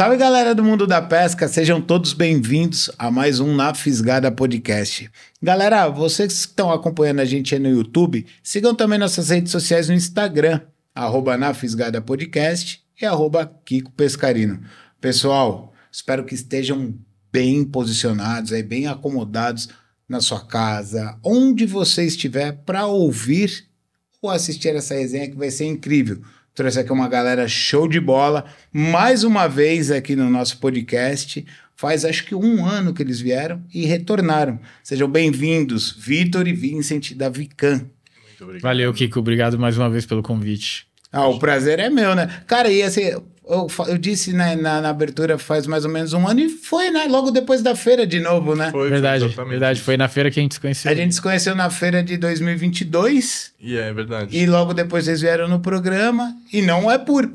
Salve galera do mundo da pesca, sejam todos bem-vindos a mais um Na Fisgada Podcast. Galera, vocês que estão acompanhando a gente aí no YouTube, sigam também nossas redes sociais no Instagram, arroba Na Fisgada Podcast e arroba Kiko Pescarino. Pessoal, espero que estejam bem posicionados, aí, bem acomodados na sua casa, onde você estiver para ouvir ou assistir essa resenha que vai ser incrível. Trouxe aqui uma galera show de bola, mais uma vez aqui no nosso podcast. Faz acho que um ano que eles vieram e retornaram. Sejam bem-vindos, Vitor e Vincent da Vican. Valeu, Kiko. Obrigado mais uma vez pelo convite. Ah, o prazer é meu, né? Cara, e assim, eu, eu disse né, na, na, abertura faz mais ou menos um ano e foi, né? Logo depois da feira de novo, né? Foi, verdade, foi verdade. Foi na feira que a gente se conheceu. A gente se conheceu na feira de 2022. E é verdade. E logo depois vocês vieram no programa. E não é por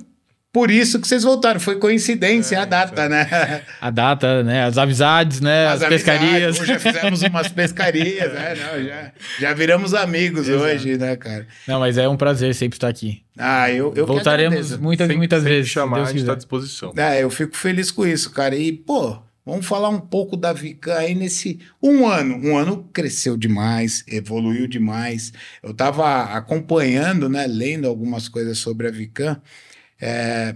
por isso que vocês voltaram. Foi coincidência é, a data, é. né? A data, né? As amizades, né? As, As pescarias. Já fizemos umas pescarias, né? Não, já, já viramos amigos Exato. hoje, né, cara? Não, mas é um prazer sempre estar aqui. Ah, eu, eu Voltaremos muitas, e muitas vezes. chamar, a gente está à disposição. É, eu fico feliz com isso, cara. E, pô, Vamos falar um pouco da Vican aí nesse um ano. Um ano cresceu demais, evoluiu demais. Eu estava acompanhando, né, lendo algumas coisas sobre a Vican. É,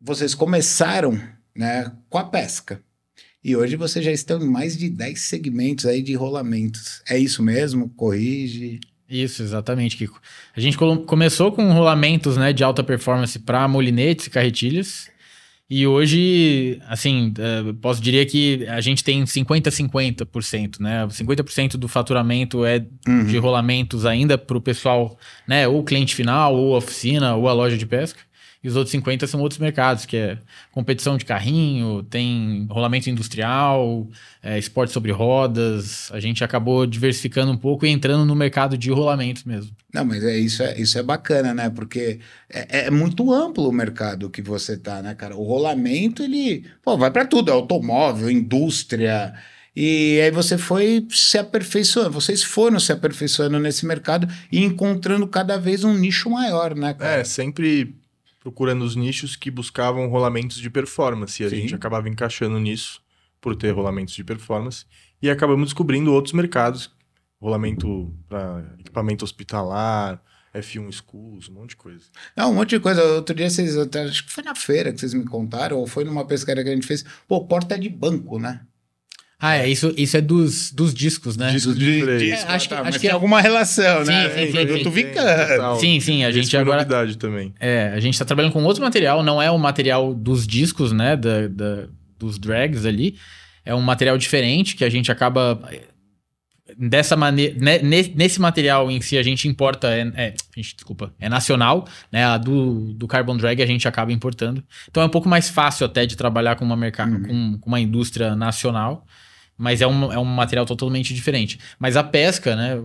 vocês começaram né, com a pesca. E hoje vocês já estão em mais de 10 segmentos aí de rolamentos. É isso mesmo? Corrige. Isso, exatamente, Kiko. A gente começou com rolamentos né, de alta performance para molinetes e carretilhas. E hoje, assim, uh, posso dizer que a gente tem 50-50%, né? 50% do faturamento é uhum. de rolamentos ainda para o pessoal, né? Ou cliente final, ou oficina, ou a loja de pesca. E os outros 50 são outros mercados, que é competição de carrinho, tem rolamento industrial, é, esporte sobre rodas. A gente acabou diversificando um pouco e entrando no mercado de rolamentos mesmo. Não, mas é isso, é, isso é bacana, né? Porque é, é muito amplo o mercado que você tá, né, cara? O rolamento, ele pô, vai para tudo, é automóvel, indústria. E aí você foi se aperfeiçoando, vocês foram se aperfeiçoando nesse mercado e encontrando cada vez um nicho maior, né, cara? É, sempre procurando os nichos que buscavam rolamentos de performance. E a Sim. gente acabava encaixando nisso por ter rolamentos de performance. E acabamos descobrindo outros mercados. Rolamento para equipamento hospitalar, F1 Schools, um monte de coisa. Não, um monte de coisa. Outro dia vocês, acho que foi na feira que vocês me contaram, ou foi numa pescaria que a gente fez. Pô, porta de banco, né? Ah, é, isso, isso é dos, dos discos, né? Discos de, de é, acho que, tá, acho que tem é... alguma relação, sim, né? Sim, sim, eu tô ficando. Sim, sim, a gente agora... novidade também. É, a gente tá trabalhando com outro material, não é o material dos discos, né? Da, da, dos drags ali. É um material diferente que a gente acaba... Dessa maneira, né, nesse material em si a gente importa, é, é, gente, desculpa, é nacional, né? A do, do Carbon Drag a gente acaba importando. Então é um pouco mais fácil até de trabalhar com uma, mercado, uhum. com, com uma indústria nacional mas é um, é um material totalmente diferente. Mas a pesca, né?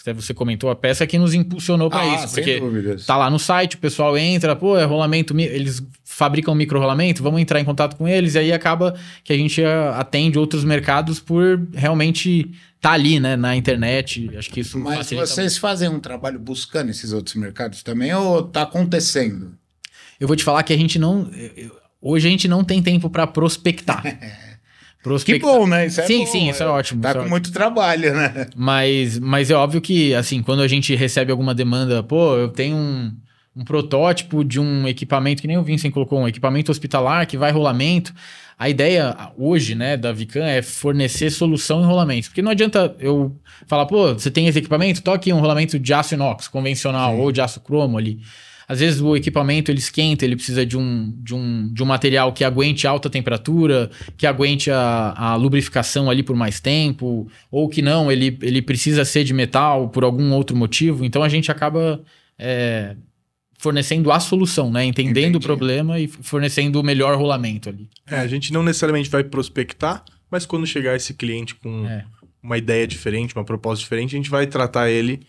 Até você comentou, a pesca que nos impulsionou para ah, isso. Porque dúvidas. tá lá no site, o pessoal entra, pô, é rolamento, eles fabricam micro rolamento, vamos entrar em contato com eles, e aí acaba que a gente atende outros mercados por realmente tá ali, né, na internet. Acho que isso Mas vocês muito. fazem um trabalho buscando esses outros mercados também, ou tá acontecendo? Eu vou te falar que a gente não. Hoje a gente não tem tempo para prospectar. Que bom, né? Isso é sim, bom, sim, isso é, é ótimo. Tá é com ótimo. muito trabalho, né? Mas, mas é óbvio que, assim, quando a gente recebe alguma demanda, pô, eu tenho um, um protótipo de um equipamento, que nem o Vincent colocou, um equipamento hospitalar que vai rolamento. A ideia hoje, né, da Vican é fornecer solução em rolamentos. Porque não adianta eu falar, pô, você tem esse equipamento? Toque um rolamento de aço inox convencional sim. ou de aço cromo ali. Às vezes o equipamento ele esquenta, ele precisa de um, de um, de um material que aguente alta temperatura, que aguente a, a lubrificação ali por mais tempo, ou que não, ele, ele precisa ser de metal por algum outro motivo. Então a gente acaba é, fornecendo a solução, né? Entendendo Entendi. o problema e fornecendo o melhor rolamento ali. É, a gente não necessariamente vai prospectar, mas quando chegar esse cliente com é. uma ideia diferente, uma proposta diferente, a gente vai tratar ele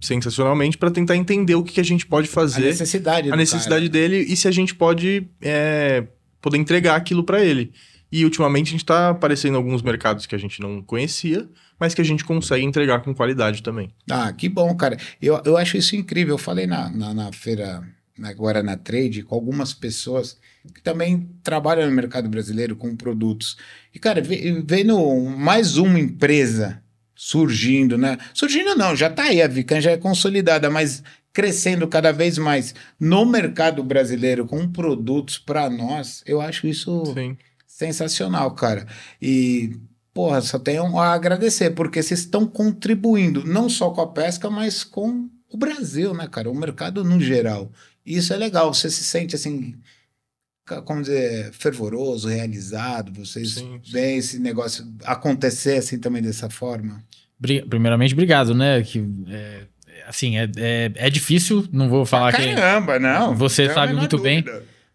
sensacionalmente para tentar entender o que, que, a gente pode fazer. A necessidade. A necessidade cara. dele e se a gente pode é, poder entregar aquilo para ele. E ultimamente a gente está aparecendo em alguns mercados que a gente não conhecia, mas que a gente consegue entregar com qualidade também. Ah, que bom, cara. Eu, eu acho isso incrível. Eu falei na, na, na feira agora na trade com algumas pessoas que também trabalham no mercado brasileiro com produtos. E, cara, vendo mais uma empresa surgindo, né? Surgindo não, já tá aí, a Vican já é consolidada, mas crescendo cada vez mais no mercado brasileiro com produtos para nós, eu acho isso Sim. sensacional, cara. E porra, só tenho a agradecer, porque vocês estão contribuindo não só com a pesca, mas com o Brasil, né, cara? O mercado no geral. Isso é legal, você se sente assim, como dizer, fervoroso, realizado, vocês sim, sim. veem esse negócio acontecer assim também dessa forma? Primeiramente, obrigado, né? Que, é, assim, é, é, é, difícil, não vou falar Caramba, que... Caramba, não. Você sabe muito bem.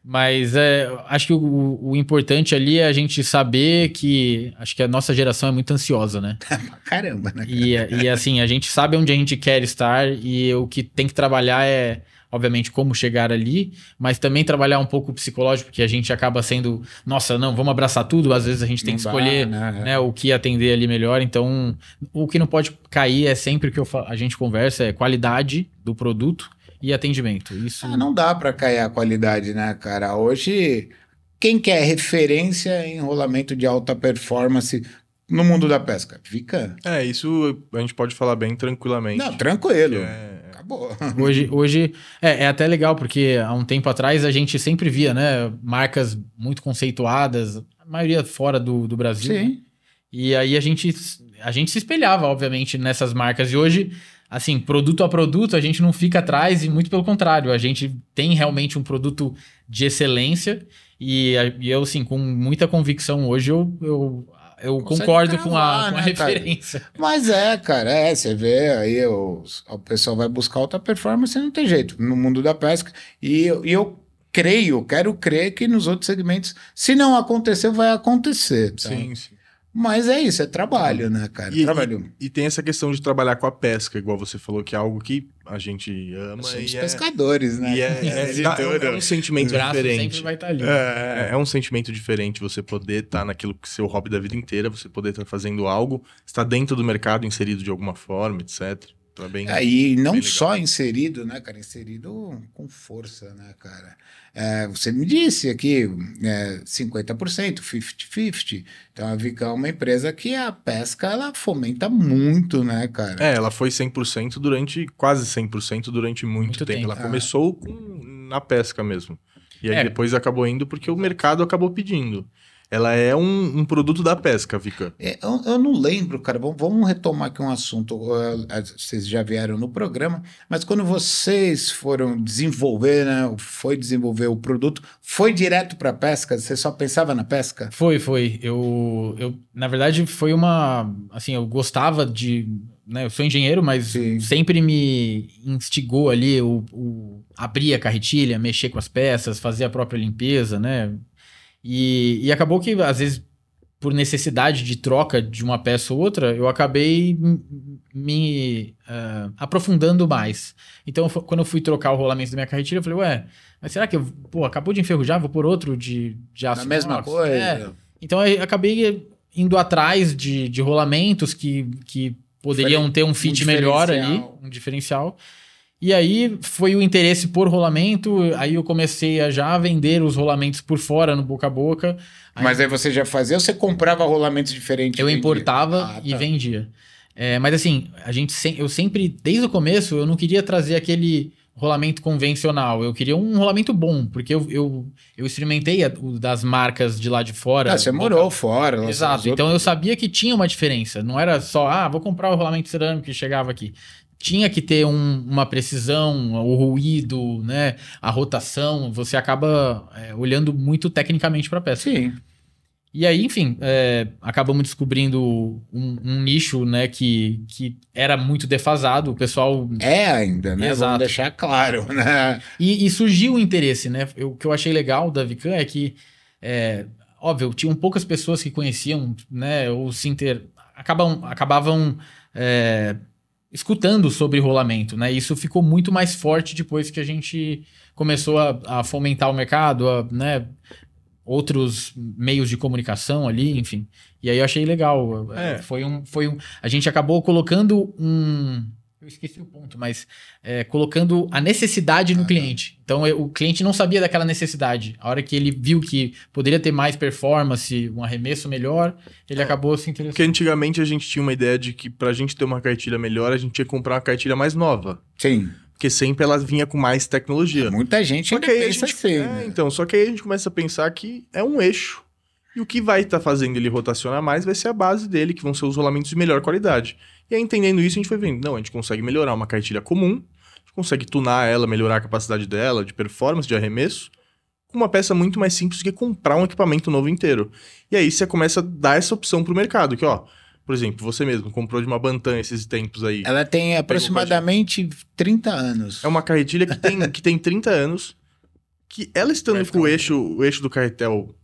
Mas é, acho que o, o, importante ali é a gente saber que acho que a nossa geração é muito ansiosa, né? Caramba, né? E, e assim, a gente sabe onde a gente quer estar e o que tem que trabalhar é, obviamente, como chegar ali, mas também trabalhar um pouco o psicológico, porque a gente acaba sendo, nossa, não, vamos abraçar tudo, às vezes a gente tem não que escolher dá, né? né? o que atender ali melhor. Então, o que não pode cair é sempre que eu, a gente conversa, é qualidade do produto e atendimento. Isso ah, não dá para cair a qualidade, né, cara? Hoje, quem quer referência em rolamento de alta performance no mundo da pesca? Fica. É, isso a gente pode falar bem tranquilamente. Não, tranquilo. É... Acabou. Hoje, hoje é, é, até legal, porque há um tempo atrás a gente sempre via, né, marcas muito conceituadas, a maioria fora do, do Brasil. Sim. Né? E aí a gente, a gente se espelhava, obviamente, nessas marcas. E hoje assim, produto a produto, a gente não fica atrás e muito pelo contrário, a gente tem realmente um produto de excelência e, e eu, assim, com muita convicção hoje, eu, eu, eu concordo com a, com a né, referência. Cara? Mas é, cara, é, você vê aí o, o pessoal vai buscar alta performance não tem jeito, no mundo da pesca, e, e eu creio, quero crer que nos outros segmentos, se não acontecer, vai acontecer. Tá? Sim, sim. Mas é isso, é trabalho, né, cara? E, trabalho. E, e, tem essa questão de trabalhar com a pesca, igual você falou, que é algo que a gente ama. Somos e é pescadores, é, né? E é, é, é, um sentimento diferente. Vai estar ali. É, é um sentimento diferente você poder estar tá naquilo que seu hobby da vida inteira, você poder estar tá fazendo algo, estar dentro do mercado, inserido de alguma forma, etc. Tá bem, é, e não só inserido, né, cara? Inserido com força, né, cara? É, você me disse aqui é, 50%, 50-50. Então a Vica é uma empresa que a pesca ela fomenta muito, né, cara? É, ela foi 100% durante, quase 100% durante muito, muito tempo. tempo. Ela ah. começou com, na pesca mesmo. E aí é. depois acabou indo porque o mercado acabou pedindo. Ela é um, um produto da pesca, Vika. É, eu, eu, não lembro, cara. Vamos, vamos, retomar aqui um assunto. Vocês já vieram no programa, mas quando vocês foram desenvolver, né? Foi desenvolver o produto, foi direto para pesca? Você só pensava na pesca? Foi, foi. Eu, eu, na verdade, foi uma. Assim, eu gostava de. Né, eu sou engenheiro, mas Sim. sempre me instigou ali o, o abrir a carretilha, mexer com as peças, fazer a própria limpeza, né? E, e acabou que, às vezes, por necessidade de troca de uma peça ou outra, eu acabei me uh, aprofundando mais. Então, quando eu fui trocar o rolamento da minha carretilha, eu falei, ué, mas será que eu, pô, acabou de enferrujar, vou por outro de, de aço? A mesma coisa. É. Então, eu acabei indo atrás de, de rolamentos que, que poderiam ter um fit um melhor ali, um diferencial. E aí foi o interesse por rolamento, aí eu comecei a já vender os rolamentos por fora, no boca a boca. Aí... Mas aí você já fazia ou você comprava rolamentos diferentes? Eu importava ah, tá. e vendia. É, mas assim, a gente se... eu sempre, desde o começo, eu não queria trazer aquele rolamento convencional. Eu queria um rolamento bom, porque eu, eu, eu experimentei a, o das marcas de lá de fora. Ah, você morou fora. Exato. Então eu sabia que tinha uma diferença. Não era só, ah, vou comprar o rolamento cerâmico que chegava aqui tinha que ter um, uma precisão, o ruído, né, a rotação, você acaba é, olhando muito tecnicamente para a peça. Sim. E aí, enfim, é, acabamos descobrindo um, um, nicho, né, que, que era muito defasado, o pessoal... É ainda, né? Exato. Vamos deixar claro, né? E, e surgiu o interesse, né? Eu, o que eu achei legal da Vican é que, é, óbvio, tinham poucas pessoas que conheciam, né, ou se inter... Acabam, acabavam... É, escutando sobre rolamento, né? Isso ficou muito mais forte depois que a gente começou a, a fomentar o mercado, a, né? Outros meios de comunicação ali, enfim. E aí eu achei legal. É. Foi um, foi um. A gente acabou colocando um. Eu esqueci o ponto, mas é, colocando a necessidade no Ah, tá. cliente. Então eu- o cliente não sabia daquela necessidade. A hora que ele viu que poderia ter mais performance, um arremesso melhor, ele acabou se interessando. Porque antigamente a gente tinha uma ideia de que pra gente ter uma cartilha melhor, a gente tinha que comprar uma cartilha mais nova. Sim. Porque sempre ela vinha com mais tecnologia. Muita gente Só ainda que aí a pensa gente, assim. é, né? então, só que aí a gente começa a pensar que é um eixo. E o que vai estar fazendo ele rotacionar mais vai ser a base dele, que vão ser os rolamentos de melhor qualidade. E aí, entendendo isso, a gente foi vendo, não, a gente consegue melhorar uma cartilha comum, a gente consegue tunar ela, melhorar a capacidade dela, de performance, de arremesso, com uma peça muito mais simples do que comprar um equipamento novo inteiro. E aí você começa a dar essa opção pro mercado, que ó, por exemplo, você mesmo comprou de uma Bantam esses tempos aí. Ela tem aproximadamente 30 anos. É uma carretilha que tem, que tem 30 anos, que ela estando com o eixo, o eixo do carretel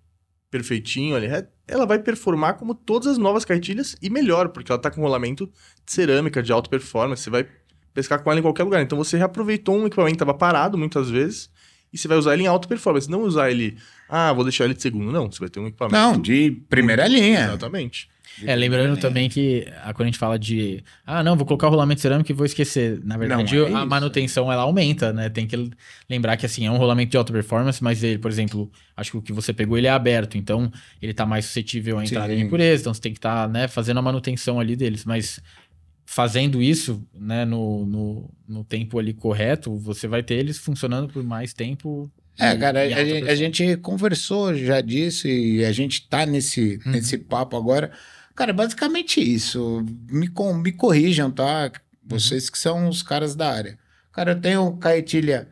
perfeitinho ali, reto, ela vai performar como todas as novas carretilhas e melhor, porque ela tá com rolamento de cerâmica, de alta performance, você vai pescar com ela em qualquer lugar. Então você reaproveitou um equipamento que estava parado muitas vezes e você vai usar ele em alta performance, não usar ele, ah, vou deixar ele de segundo, não, você vai ter um equipamento. Não, de primeira linha. Exatamente. É, lembrando também que ah, quando a gente fala de ah, não, vou colocar o rolamento cerâmico e vou esquecer. Na verdade, Não, é a manutenção ela aumenta, né? Tem que lembrar que assim, é um rolamento de alta performance, mas ele, por exemplo, acho que o que você pegou ele é aberto, então ele tá mais suscetível à entrada de Sim. impureza, então você tem que estar, né, fazendo a manutenção ali deles, mas fazendo isso, né, no, no, no tempo ali correto, você vai ter eles funcionando por mais tempo. É, e- cara, e a, gente, a gente conversou já disso e a gente tá nesse, Uhum. nesse papo agora. Cara, é basicamente isso. Me, com- me corrijam, tá? Vocês que são os caras da área. Cara, eu tenho carretilha,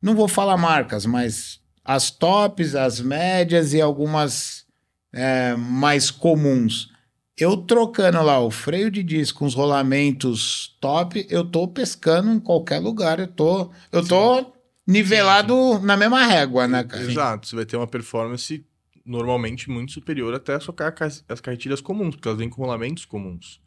não vou falar marcas, mas as tops, as médias e algumas é, mais comuns. Eu trocando lá o freio de disco com os rolamentos top, eu tô pescando em qualquer lugar. Eu tô, eu tô nivelado na mesma régua, né, cara? Exato, você vai ter uma performance normalmente muito superior até ca- as carretilhas comuns, porque elas vêm com rolamentos comuns.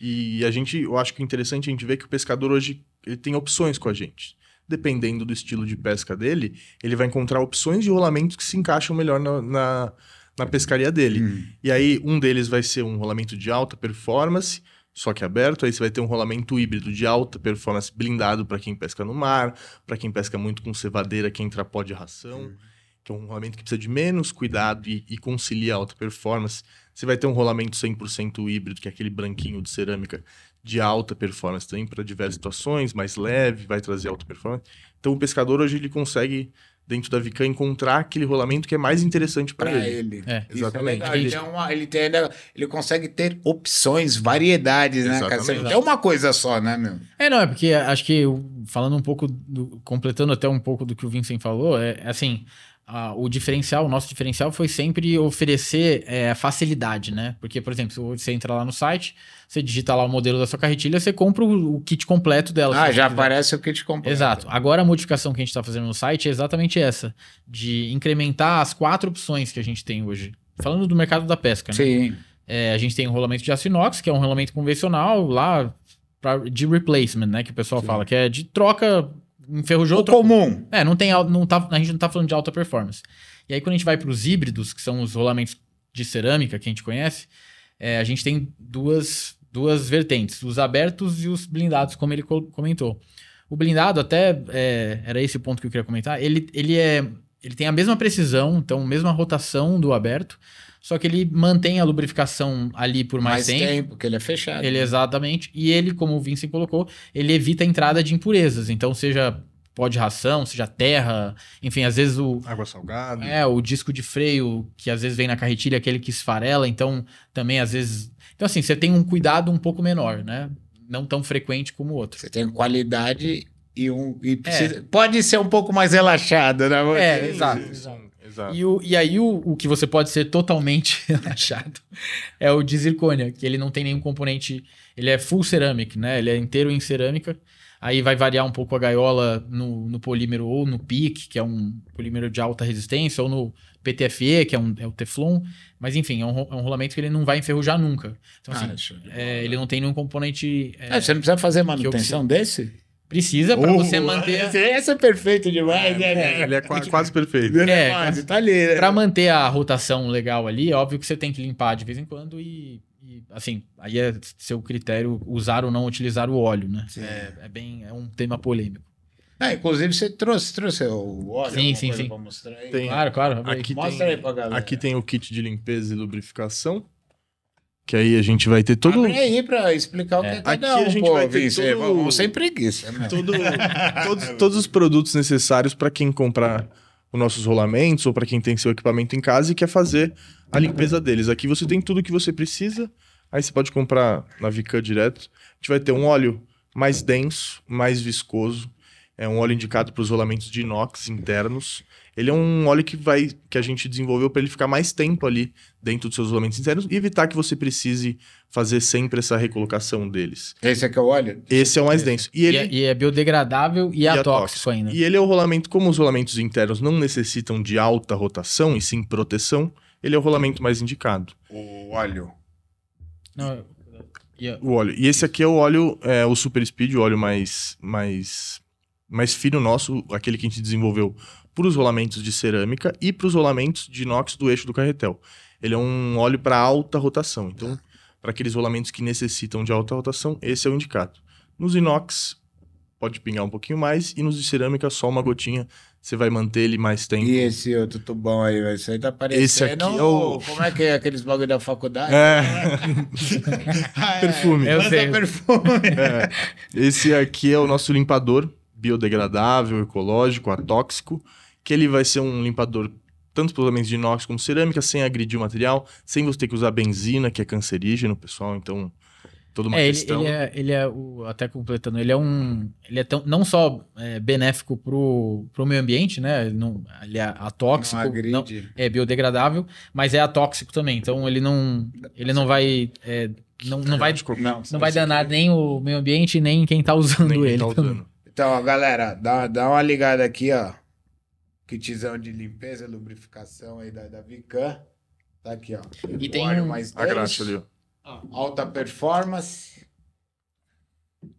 E a gente, eu acho que é interessante a gente ver que o pescador hoje ele tem opções com a gente. Dependendo do estilo de pesca dele, ele vai encontrar opções de rolamentos que se encaixam melhor na, na, na pescaria dele. Hum. E aí, um deles vai ser um rolamento de alta performance, só que aberto. Aí você vai ter um rolamento híbrido de alta performance blindado para quem pesca no mar, para quem pesca muito com cevadeira, que entra pó de ração, que é um rolamento que precisa de menos cuidado e, e concilia alta performance. Você vai ter um rolamento 100% híbrido, que é aquele branquinho de cerâmica de alta performance também para diversas situações, mais leve, vai trazer alta performance. Então o pescador hoje ele consegue dentro da Vican encontrar aquele rolamento que é mais interessante para ele. ele. É. Isso Exatamente. legal. Ele, tem uma- ele, tem ele consegue ter opções, variedades, né, cara? Você não Exatamente. tem uma coisa só, né, meu? É, não, é porque acho que falando um pouco, do- completando até um pouco do que o Vincent falou, é é assim, a- o diferencial, o nosso diferencial foi sempre oferecer é, facilidade, né? Porque, por exemplo, se você entra lá no site, você digita lá o modelo da sua carretilha, você compra o, o kit completo dela. Ah, já aparece o kit completo. Exato. Agora a modificação que a gente está fazendo no site é exatamente essa, de incrementar as quatro opções que a gente tem hoje. Falando do mercado da pesca, né? Sim. É, a gente tem um rolamento de aço inox, que é um rolamento convencional lá pra, de replacement, né? Que o pessoal Sim. fala, que é de troca, enferrujou, O trocou. comum. É, não tem, não tá, a gente não tá falando de alta performance. E aí quando a gente vai para os híbridos, que são os rolamentos de cerâmica que a gente conhece, é, a gente tem duas, duas vertentes, os abertos e os blindados, como ele co- comentou. O blindado, até é, era esse o ponto que eu queria comentar, ele, ele, é, ele tem a mesma precisão, então a mesma rotação do aberto, só que ele mantém a lubrificação ali por mais, Mais tempo. tempo, porque ele é fechado. Ele exatamente. E ele, como o Vincent colocou, ele evita a entrada de impurezas. Então, seja pó de ração, seja terra, enfim, às vezes o. Água salgada. É, o disco de freio, que às vezes vem na carretilha, aquele que esfarela, então também às vezes. Então, assim, você tem um cuidado um pouco menor, né? Não tão frequente como o outro. Você tem qualidade e um. e precisa- Pode ser um pouco mais relaxado, né? É, Sim, exato, exato. E, o, e aí, o, o que você pode ser totalmente relaxado é o de zircônia, que ele não tem nenhum componente. Ele é full ceramic, né? Ele é inteiro em cerâmica. Aí vai variar um pouco a gaiola no, no polímero ou no PIC, que é um polímero de alta resistência, ou no PTFE, que é, um, é o Teflon. Mas enfim, é um, é um rolamento que ele não vai enferrujar nunca. Então, assim, Ah, de é, ele não tem nenhum componente. é, Ah, você não precisa fazer manutenção desse? Precisa para Uh, você manter. Esse, esse é perfeito demais, né, cara? Ele é qua- quase perfeito. Ele É, quase, tá ali. né? Pra manter a rotação legal ali, é óbvio que você tem que limpar de vez em quando e, e assim, aí é seu critério usar ou não utilizar o óleo, né? É, é, bem, é um tema polêmico. Ah, inclusive você trouxe, trouxe o óleo? Sim, sim, sim. Pra mostrar aí? Tem. Claro, claro. Aqui Mostra tem, aí pra galera. Aqui tem o kit de limpeza e lubrificação. Que aí a gente vai ter todo. Abre aí pra explicar o que É. é cada Aqui a um, gente pô, vai ter Vince. todo- Vamos sem preguiça, né? todo- todos, todos os produtos necessários para quem comprar os nossos rolamentos ou para quem tem seu equipamento em casa e quer fazer a limpeza deles. Aqui você tem tudo que você precisa. Aí você pode comprar na Vican direto. A gente vai ter um óleo mais denso, mais viscoso. É um óleo indicado para os rolamentos de inox internos. Ele é um óleo que vai que a gente desenvolveu para ele ficar mais tempo ali dentro dos seus rolamentos internos e evitar que você precise fazer sempre essa recolocação deles. Esse aqui é o óleo? Esse é o mais denso. E E, ele é, e é biodegradável e, atóxico atóxico. ainda. E ele é o rolamento, como os rolamentos internos não necessitam de alta rotação e sim proteção, ele é o rolamento mais indicado. O óleo. Não, e- O óleo. E esse aqui é o óleo, é, o Super Speed, o óleo mais, mais, mais fino nosso, aquele que a gente desenvolveu para os rolamentos de cerâmica e para os rolamentos de inox do eixo do carretel. Ele é um óleo para alta rotação. Então, para aqueles rolamentos que necessitam de alta rotação, esse é o indicado. Nos inox, pode pingar um pouquinho mais, e nos de cerâmica, só uma gotinha. Você vai manter ele mais tempo. E esse outro tubão aí? Isso aí tá parecendo... Esse aqui é o- Como é que é aqueles bagulho da faculdade? É. Ah, é. Perfume. Eu sei. perfume. É. Esse aqui é o nosso limpador biodegradável, ecológico, atóxico, que ele vai ser um limpador tanto para os elementos de inox como cerâmica, sem agredir o material, sem você ter que usar benzina, que é cancerígeno, pessoal. Então, toda uma É, ele, questão. ele é, ele é o, até completando, ele é um, ele é tão, não só é, benéfico pro, pro meio ambiente, né? Ele, não, ele é atóxico, Não agride. não- é biodegradável, mas é atóxico também. Então ele não, ele não vai, é, não, não vai, Não, não vai danar nem o meio ambiente nem quem tá usando Nem quem ele. tá usando. Então, ó, galera, dá, dá uma ligada aqui, ó. Kitzão de limpeza, lubrificação aí da, da Vican. Tá aqui, ó. E O tem óleo um- mais A graxa ali, ó. Alta performance.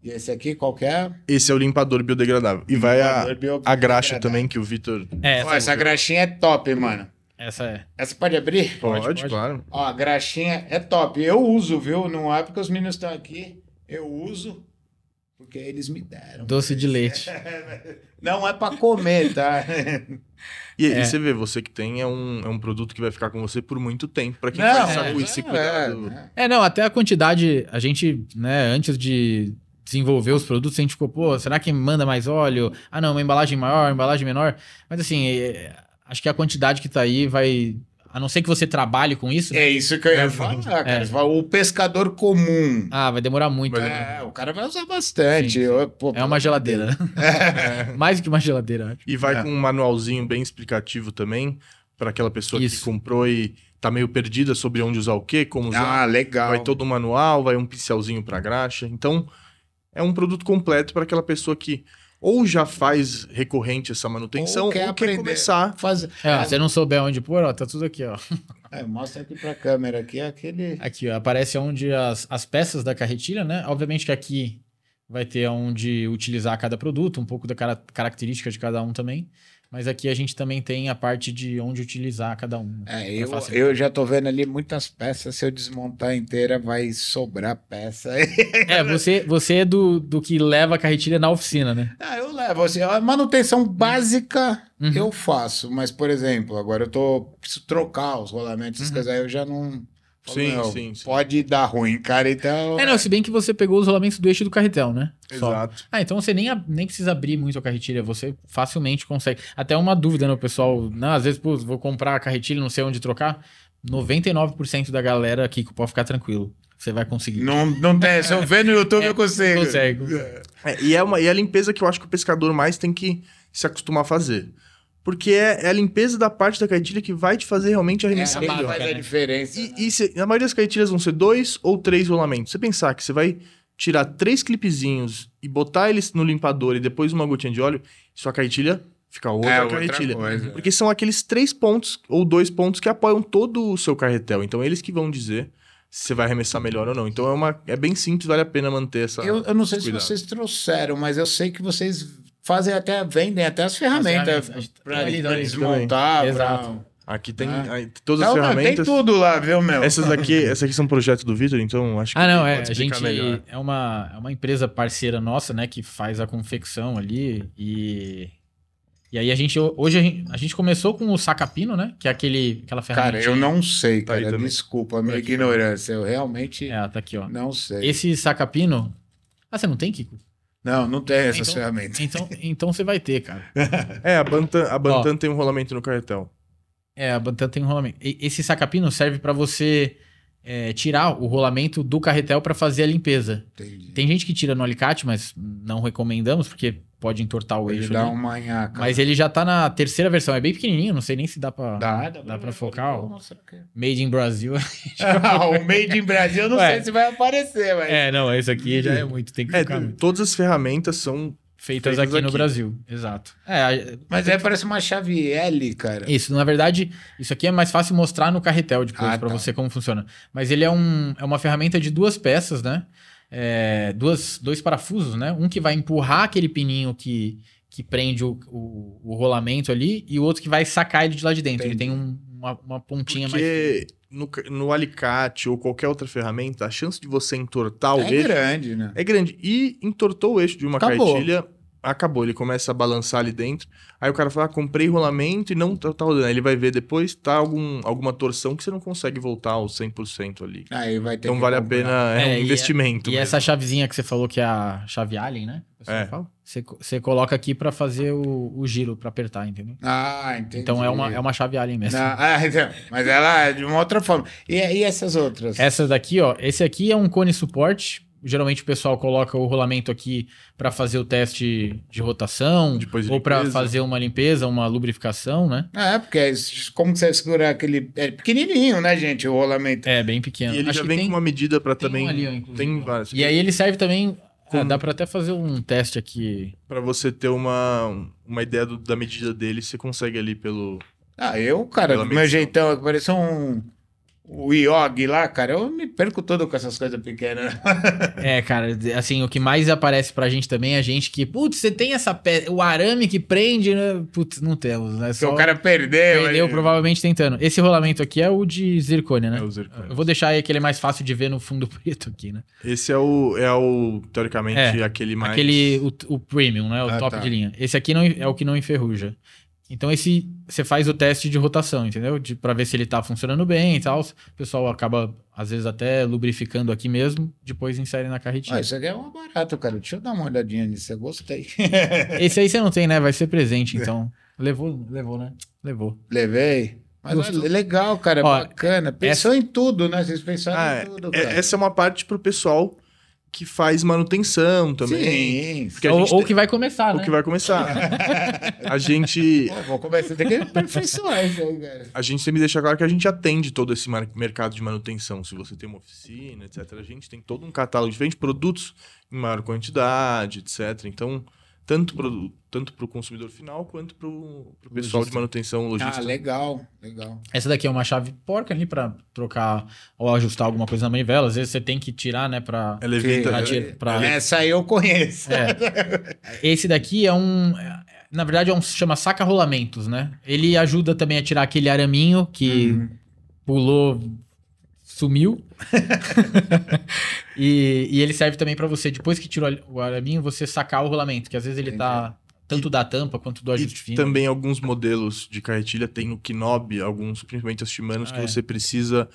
E esse aqui, qual que é? Esse é o limpador biodegradável. E vai a, a graxa também, que o Vitor. É, Ó, essa, essa graxinha é top, mano. essa é. Essa pode abrir? Pode, Pode, pode. claro. Ó, a graxinha é top. Eu uso, viu? Não é porque os meninos estão aqui. Eu uso porque eles me deram. Doce de leite. Não é pra comer, tá? E, É. e você vê, você que tem, é um, é um produto que vai ficar com você por muito tempo. Pra quem Não, faz é, esse é, cuidado. é. É, não, até a quantidade, a gente, né, antes de desenvolver os produtos, a gente ficou, pô, será que manda mais óleo? Ah, não, uma embalagem maior, uma embalagem menor. Mas assim, é, acho que a quantidade que tá aí vai. A não ser que você trabalhe com isso, né? É isso que eu ia falar, cara. É. O pescador comum. Ah, vai demorar muito. Né? É, o cara vai usar bastante. Sim, sim. Eu, pô, É uma geladeira. né? Mais do que uma geladeira, acho. E vai É. com um manualzinho bem explicativo também, para aquela pessoa Isso. que comprou e tá meio perdida sobre onde usar o quê, como usar. Ah, legal. vai todo o manual, vai um pincelzinho para graxa. Então, é um produto completo para aquela pessoa que ou já faz recorrente essa manutenção, Ou ou quer quer, aprender. começar. Fazer. É, se você não souber onde pôr, ó, tá tudo aqui, ó. É, mostra aqui pra câmera aqui aquele. Aqui, ó, aparece onde as, as peças da carretilha, né? Obviamente que aqui vai ter onde utilizar cada produto, um pouco da cara- característica de cada um também. Mas aqui a gente também tem a parte de onde utilizar cada um. É, pra eu, facilitar. eu já tô vendo ali muitas peças. Se eu desmontar inteira, vai sobrar peça. É, você, você é do, do que leva a carretilha na oficina, né? ah, eu levo. Assim, a manutenção básica Uhum. eu faço. Mas, por exemplo, agora eu tô. Preciso trocar os rolamentos, essas Uhum. coisas aí eu já não. Sim, meu, sim, sim. Pode dar ruim, cara. Então. É, não, se bem que você pegou os rolamentos do eixo do carretel, né? Só. Exato. Ah, então você nem, nem precisa abrir muito a carretilha, você facilmente consegue. Até uma dúvida, né, pessoal? Não, às vezes, pô, vou comprar a carretilha, não sei onde trocar. 99% da galera aqui pode ficar tranquilo. Você vai conseguir. Não, não tem. Se eu ver no YouTube, É, eu consigo. Consegue. É, e, é uma, e é a limpeza que eu acho que o pescador mais tem que se acostumar a fazer. Porque é, é a limpeza da parte da carretilha que vai te fazer realmente É, arremessar que melhor. faz a diferença. né? E, e se- na maioria das carretilhas vão ser dois ou três rolamentos. Você pensar que você vai tirar três clipezinhos e botar eles no limpador e depois uma gotinha de óleo, sua carretilha fica outra É, outra carretilha. coisa. Porque são aqueles três pontos ou dois pontos que apoiam todo o seu carretel. Então, eles que vão dizer se você vai arremessar melhor ou não. Então, é, uma, é bem simples, vale a pena manter essa. Eu, eu não sei se cuidado. vocês trouxeram, mas eu sei que vocês fazem até, vendem até as ferramentas ferramentas. para desmontar. Exato. pra- Aqui tem Ah. todas Então, as não, tem ferramentas. tudo lá, viu, meu? Essas daqui, essas aqui são projetos do Vitor, então acho que Ah, não, é. pode A gente melhor. é uma, é uma empresa parceira nossa, né, que faz a confecção ali e. E aí a gente, hoje a gente, a gente começou com o sacapino, né? Que é aquele, aquela ferramenta. Cara, eu não sei, Tá cara. Desculpa a minha Tá aqui, ignorância. Eu realmente É, tá aqui, ó. não sei. Esse sacapino. Ah, você não tem, Kiko? Não, não tem essas Então- ferramentas. Então, então você vai ter, cara. É, a Bantam, a Bantam tem um rolamento no carretel. É, a Bantam tem um rolamento. E- Esse sacapino serve pra você é, tirar o rolamento do carretel pra fazer a limpeza. Entendi. Tem gente que tira no alicate, mas não recomendamos, porque pode entortar o Ele eixo. dá ali. um manhaca. Mas ele já tá na terceira versão. É bem pequenininho, não sei nem se dá pra. Dá, dá, dá pra focar, ó. Aqui. Made in Brasil. o Made in Brasil, eu não Ué. sei se vai aparecer, mas. é, não, esse aqui já é muito. Tem que É, focar muito. todas as ferramentas são. Feitas feitas aqui, no aqui. Brasil. Exato. É, a- Mas aí parece uma chave L, cara. Isso, na verdade, isso aqui é mais fácil mostrar no carretel depois Ah, pra tá. você como funciona. Mas ele é, um, é uma ferramenta de duas peças, né? É, duas, dois parafusos, né? Um que vai empurrar aquele pininho que, que prende o, o, o rolamento ali e o outro que vai sacar ele de lá de dentro. Ele Entendi. tem um- uma, uma pontinha mais. Porque no, ca- no alicate ou qualquer outra ferramenta, a chance de você entortar o É eixo grande, né? é grande. E entortou o eixo de uma Acabou. carretilha, acabou. Ele começa a balançar ali dentro. Aí o cara fala, ah, comprei rolamento e não tá, tá rodando. Aí ele vai ver depois, tá algum, alguma torção que você não consegue voltar aos 100% ali. Aí vai ter Então que vale a comprar. pena, é, É, um e investimento. E mesmo. essa chavezinha que você falou que é a chave Allen, né? É. fala? Você, você coloca aqui pra fazer o, o giro, pra apertar, entendeu? Ah, entendi. Então é uma, é uma chave Allen mesmo. Não, ah, então, mas ela é de uma outra forma. E, e essas outras? Essa daqui, ó. Esse aqui é um cone suporte. Geralmente o pessoal coloca o rolamento aqui pra fazer o teste de rotação Depois de ou pra limpeza. fazer uma limpeza, uma lubrificação, né? É, porque é como que você segura aquele. É pequenininho, né, gente? O rolamento. É bem pequeno. E ele Acho já que vem tem- com uma medida pra tem também. um ali, ó, tem várias. E aí ele serve também. Ah, Como- dá pra até fazer um teste aqui. Pra você ter uma, uma ideia do- da medida dele, você consegue ali pelo. Ah, eu, cara, do meu jeitão, que parecia um. O Iog lá, cara, eu me perco todo com essas coisas pequenas. É, cara, assim, o que mais aparece pra gente também é gente que, putz, você tem essa peça, o arame que prende, né? Putz, não temos, né? Só o cara perdeu. perdeu aí. provavelmente tentando. Esse rolamento aqui é o de zircônia, né? É o zircônia. Eu vou deixar aí que ele é mais fácil de ver no fundo preto aqui, né? Esse é o, é o teoricamente, É, aquele mais. Aquele, o, o premium, né? O Ah, top tá. de linha. Esse aqui não, é o que não enferruja. Então esse, você faz o teste de rotação, entendeu? De, pra ver se ele tá funcionando bem e tal. O pessoal acaba, às vezes, até lubrificando aqui mesmo, depois insere na carretinha. Ah, isso aqui é um barato, cara. Deixa eu dar uma olhadinha nisso. Eu gostei. Esse aí você não tem, né? Vai ser presente, então. Levou, levou, né? Levou. Levei. Mas Gostou? é legal, cara. Ó, bacana. Pensou em tudo, né? Vocês pensaram Ah, em tudo, é- cara. essa é uma parte pro pessoal que faz manutenção também. Sim. A Ou, ou tem- que vai começar, O né? que vai começar. a gente. Pô, vou começar a ter que aperfeiçoar isso aí, cara. A gente sempre deixa claro que a gente atende todo esse mar- mercado de manutenção. Se você tem uma oficina, etc., a gente tem todo um catálogo de diferentes produtos em maior quantidade, etc. Então, tanto para tanto o consumidor final quanto para o pessoal de manutenção Ah, logística. legal, legal. Essa daqui é uma chave porca ali pra trocar ou ajustar alguma coisa na manivela. Às vezes você tem que tirar, né? Pra... Ela evita. Pra tira- pra- Essa aí eu conheço. É. Esse daqui é um. Na verdade, é um chama saca-rolamentos, né? Ele ajuda também a tirar aquele araminho que Uhum. pulou, sumiu. e, e ele serve também pra você, depois que tirou o araminho, você sacar o rolamento, que às vezes ele tá tanto da tampa quanto do ajuste E fino. também alguns modelos de carretilha tem no Knob, alguns, principalmente os Shimanos, Ah, que é. você precisa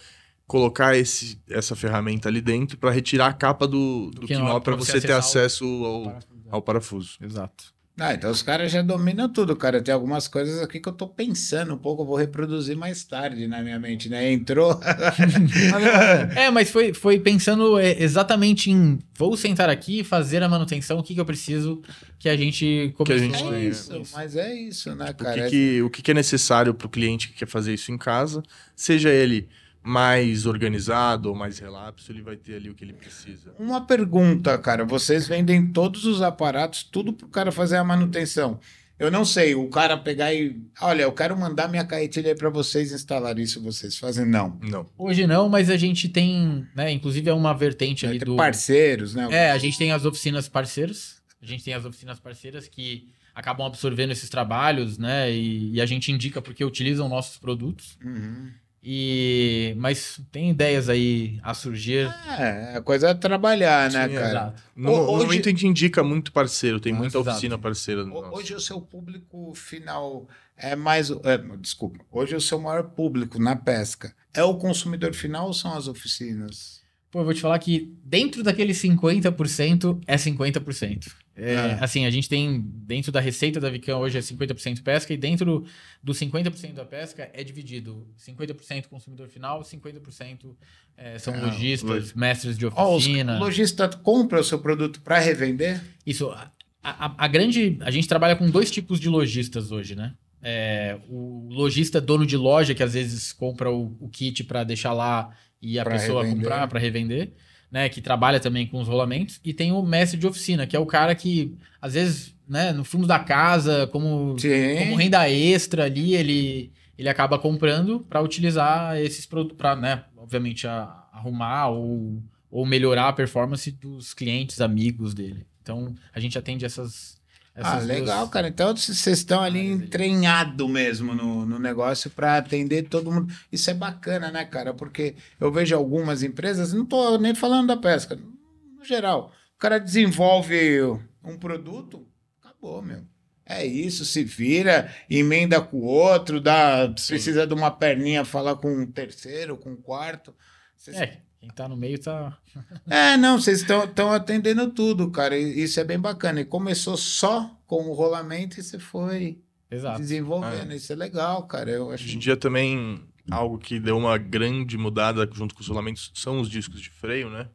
colocar esse, essa ferramenta ali dentro para retirar a capa do, do, Do Knob para pra você, você ter o- acesso ao, ao parafuso. Exato. Ah, então os caras já dominam tudo, cara. Tem algumas coisas aqui que eu tô pensando um pouco, eu vou reproduzir mais tarde na minha mente, né? Entrou. É, mas foi, foi pensando é, exatamente em vou sentar aqui e fazer a manutenção, o que, que eu preciso que a gente começou. gente É tem, isso, mas é isso, né, O cara? que, que, o que que é necessário para o cliente que quer fazer isso em casa, seja ele mais organizado ou mais relapso, ele vai ter ali o que ele precisa. Uma pergunta, cara. Vocês vendem todos os aparatos, tudo pro cara fazer a manutenção. Eu não sei, o cara pegar e. Olha, eu quero mandar minha carretilha aí pra vocês instalar isso, vocês fazem? Não. Não. Hoje não, mas a gente tem, né? Inclusive é uma vertente ali do. parceiros, né? É, a gente tem as oficinas parceiras. A gente tem as oficinas parceiras que acabam absorvendo esses trabalhos, né? E, e a gente indica porque utilizam nossos produtos. Uhum. E mas tem ideias aí a surgir. É, a coisa é trabalhar, né, Sim, cara? Exato. No, Ho- no hoje- momento a gente indica muito parceiro, tem muita exato. oficina parceira. no Ho- nosso. Hoje o seu público final é mais. é, desculpa. Hoje o seu maior público na pesca é o consumidor final ou são as oficinas? Pô, eu vou te falar que dentro daquele 50% é 50%. É, É. Assim, a gente tem dentro da receita da Vicão hoje é 50% pesca e dentro dos 50% da pesca é dividido 50% consumidor final, 50% é, são Ah, lojistas, mestres de oficina. lojistas compram o seu produto para revender? Isso, a, a- a grande. A gente trabalha com dois tipos de lojistas hoje, né? É, o lojista dono de loja que às vezes compra o, o kit para deixar lá e a Pra pessoa revender. comprar para revender, né? Que trabalha também com os rolamentos. E tem o mestre de oficina, que é o cara que às vezes, né? No fundo da casa, como, Sim. como renda extra ali, ele ele acaba comprando para utilizar esses produtos, para, né? Obviamente a- arrumar ou ou melhorar a performance dos clientes, amigos dele. Então, a gente atende essas. Ah, legal, duas- cara. Então vocês estão ali entranhado mesmo no, no negócio para atender todo mundo. Isso é bacana, né, cara? Porque eu vejo algumas empresas, não tô nem falando da pesca, no geral. O cara desenvolve um produto, acabou, meu. É isso, se vira, emenda com o outro, dá, precisa de uma perninha, falar com um terceiro, com um quarto. Vocês É, quem tá no meio tá. é, não, vocês estão atendendo tudo, cara. e Isso é bem bacana. E começou só com o rolamento e você foi Exato. desenvolvendo. Isso é legal, cara. Eu acho. Hoje em dia também algo que deu uma grande mudada junto com os rolamentos são os discos de freio, né?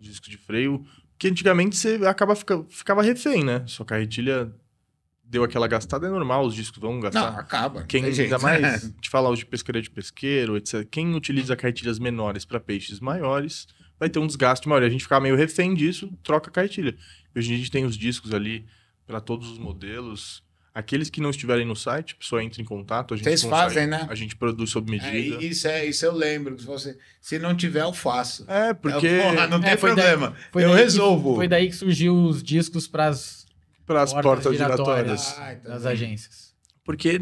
Discos de freio, que antigamente você acaba fica, ficava refém, né? Sua carretilha deu aquela gastada, é normal, os discos vão Não, gastar. acaba. Quem tem jeito. ainda mais te falar os de pescaria de pesqueiro, etc. Quem utiliza carretilhas menores para peixes maiores vai ter um desgaste maior. E a gente ficar meio refém disso, troca a carretilha. Hoje a gente tem os discos ali para todos os modelos. Aqueles que não estiverem no site, a pessoa entra em contato, a gente Vocês consegue- fazem, né? A gente produz sob É, medida. isso, é, isso eu lembro. Se, você, se não tiver, eu faço. É, porque Eu, porra, não tem É, daí- problema. Foi eu daí que- resolvo. foi daí que surgiu os discos para as para as portas, giratórias. Ah, então das agências. Porque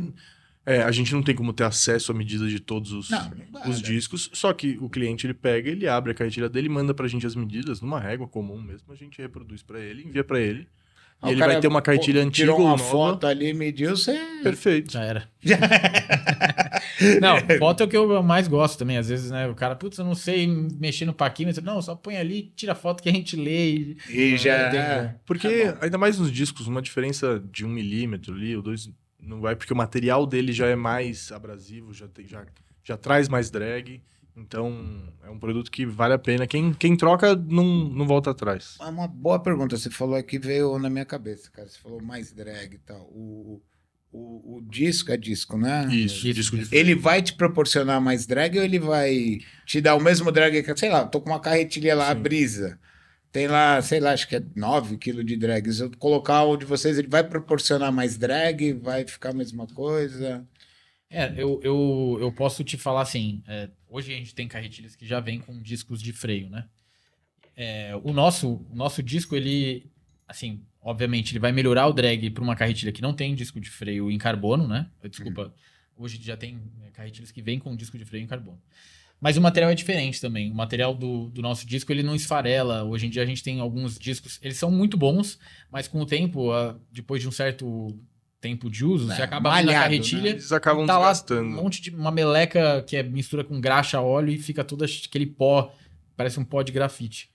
é, a gente não tem como ter acesso à medida de todos os, Não, os discos, só que o cliente ele pega, ele abre a carretilha dele, manda pra gente as medidas numa régua comum mesmo, a gente reproduz pra ele, envia pra ele. Ah, E ele vai ter uma carretilha pô, antiga Tirou ou uma nova. foto ali, mediu, você. Perfeito. Já era. não, foto é o que eu mais gosto também. Às vezes, né? O cara, putz, eu não sei mexer no paquímetro. Não, só põe ali, tira a foto que a gente lê. E... E já. É, tem- é. Porque, Tá ainda mais nos discos, uma diferença de um milímetro ali, ou dois, não vai, porque o material dele já é mais abrasivo, já, tem, já, já traz mais drag. Então, é um produto que vale a pena. Quem, quem troca não, não volta atrás. É uma boa pergunta. Você falou aqui, veio na minha cabeça, cara. Você falou mais drag e tal. O, o, o disco é disco, né? Isso, Isso, disco de. Ele vai te proporcionar mais drag ou ele vai te dar o mesmo drag que, sei lá, tô com uma carretilha lá, a Sim. brisa. Tem lá, sei lá, acho que é 9 kg de drag. Se eu colocar o de vocês, ele vai proporcionar mais drag? Vai ficar a mesma coisa? É, eu, eu, eu posso te falar assim. é, hoje a gente tem carretilhas que já vêm com discos de freio, né? É, o, nosso, o nosso disco, ele, assim, obviamente, ele vai melhorar o drag para uma carretilha que não tem disco de freio em carbono, né? Desculpa, hoje já tem é, carretilhas que vêm com disco de freio em carbono. Mas o material é diferente também. O material do, do nosso disco, ele não esfarela. Hoje em dia a gente tem alguns discos, eles são muito bons, mas com o tempo, ah, depois de um certo tempo de uso, É, você acaba malhado, né? carretilha, Eles acabam tá lá desgastando. um monte de uma meleca que é mistura com graxa, óleo e fica todo aquele pó, parece um pó de grafite.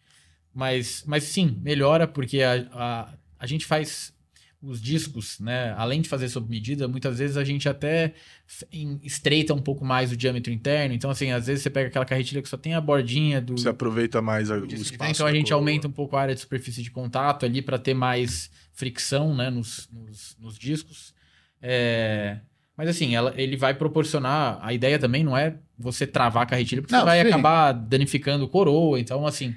Mas, mas sim, melhora porque a, a, a gente faz os discos, né? Além de fazer sob medida, muitas vezes a gente até estreita um pouco mais o diâmetro interno. Então, assim, às vezes você pega aquela carretilha que só tem a bordinha do, Você aproveita mais a, o o disco de espaço. então a gente aumenta um pouco a área de superfície de contato ali para ter mais fricção né, nos, nos, nos discos. É, Mas assim, ela- ele vai proporcionar. A ideia também não é você travar a carretilha, porque Não, você vai sim. acabar danificando coroa. Então, assim,